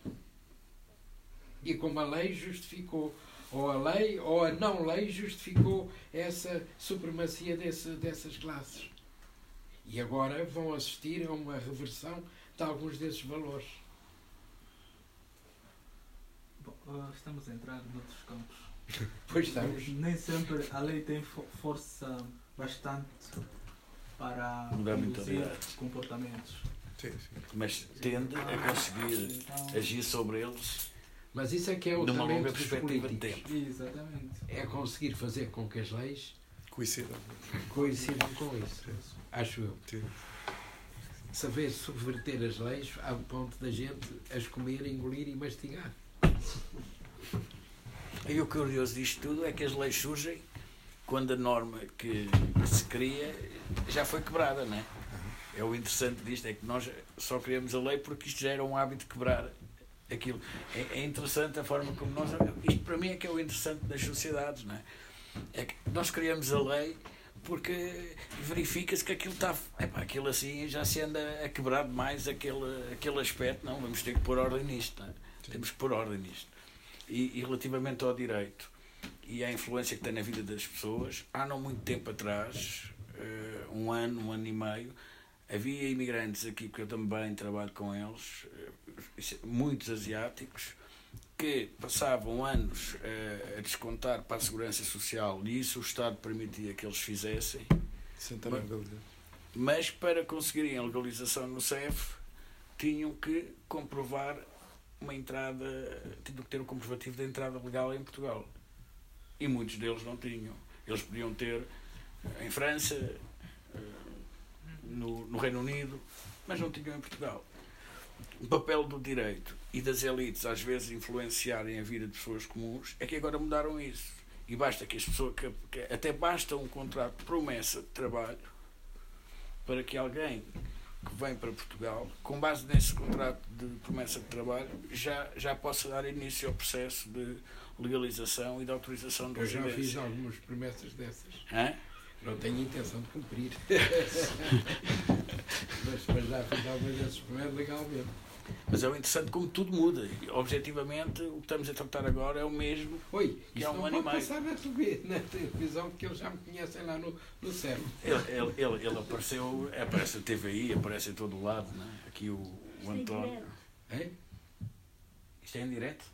E como a lei justificou, ou a lei ou a não lei justificou essa supremacia desse, dessas classes. E agora vão assistir a uma reversão de alguns desses valores. Bom, uh, estamos a entrar noutros campos. pois estamos. Nem sempre a lei tem força bastante para mudar comportamentos. Sim, sim. Mas tende a conseguir então, agir sobre eles. Mas isso é que é o numa longa perspectiva de tempo. Exatamente. É conseguir fazer com que as leis Coincidam. coincidam com isso. Acho eu. Sim. Saber subverter as leis ao ponto da gente as comer, engolir e mastigar. E o curioso disto tudo é que as leis surgem quando a norma que se cria já foi quebrada, não é? É o interessante disto, é que nós só criamos a lei porque isto já era um hábito de quebrar aquilo. É, é interessante a forma como nós. Isto para mim é que é o interessante das sociedades, não é? É que nós criamos a lei porque verifica-se que aquilo está. Epá, aquilo assim já se anda a quebrar demais aquele, aquele aspecto. Não, vamos ter que pôr ordem nisto, não é? Temos que pôr ordem nisto. E, e relativamente ao direito e à influência que tem na vida das pessoas, há não muito tempo atrás, eh, um ano, um ano e meio, havia imigrantes aqui, porque eu também trabalho com eles, eh, muitos asiáticos, que passavam anos eh, a descontar para a segurança social e isso o Estado permitia que eles fizessem, Sentar Bem, na legalidade. mas para conseguirem a legalização no CEF tinham que comprovar uma entrada, tinham que ter um comprovativo de entrada legal em Portugal. E muitos deles não tinham. Eles podiam ter eh, em França, eh, no, no Reino Unido, mas não tinham em Portugal. O papel do direito e das elites às vezes influenciarem a vida de pessoas comuns é que agora mudaram isso. E basta que as pessoas, que, que até basta um contrato de promessa de trabalho para que alguém que vem para Portugal, com base nesse contrato de promessa de trabalho, já, já possa dar início ao processo de legalização e de autorização de Eu já residência. fiz algumas promessas dessas. Hã? Não tenho intenção de cumprir. mas, mas já fiz algumas dessas promessas legalmente. Mas é o interessante como tudo muda. Objetivamente, o que estamos a tratar agora é o mesmo. Oi, Que há um não ano e pode meio. passar na, televisão porque eles já me conhecem lá no, no céu. Ele, ele, ele, ele apareceu, aparece na TVI, aparece em todo o lado, não é? Aqui o, o António. Hein? Isto é em direto?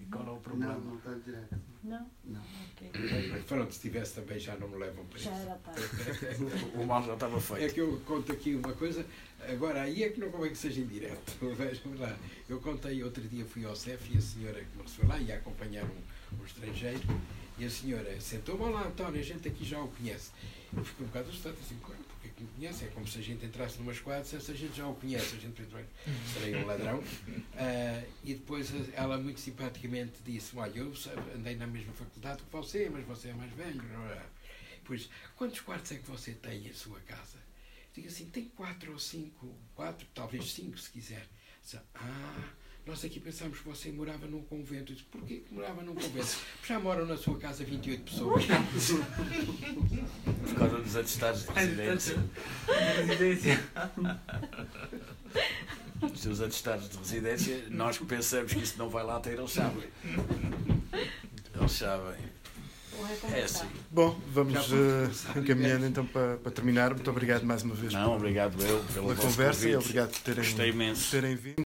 E qual é o problema? Não, não está direto. Não? Não. Ok. Mas Pronto, se tivesse também já não me levam para Já isso. era tarde. O mal já estava É feito. que eu conto aqui uma coisa, agora aí é que não convém que seja em direto. Vejam lá. Eu contei outro dia, fui ao CEF e a senhora que me foi lá ia acompanhar um, um estrangeiro e a senhora sentou-me lá, António, a gente aqui já o conhece. Eu fiquei um bocado assustado, assim, "Claro, porque é que me conhece? É como se a gente entrasse numa esquadra e dissesse, a gente já o conhece, a gente "Bem, serei um ladrão. Ah, e depois ela muito simpaticamente disse, olha, eu andei na mesma faculdade que você, mas você é mais velho. Pois, quantos quartos é que você tem em sua casa? Digo assim, tem quatro ou cinco, quatro, talvez cinco se quiser. Disse, ah, nós aqui pensámos que você morava num convento. Eu disse, porquê que morava num convento? Já moram na sua casa 28 pessoas. Por causa dos atestados de residência. Residência. Os seus atestados de residência, nós que pensamos que isso não vai lá ter, eles sabem. Eles sabem. É assim. Bom, vamos começar. encaminhando então para, para terminar. Muito obrigado mais uma vez Não, obrigado eu pela conversa e convite. obrigado por terem, por terem vindo.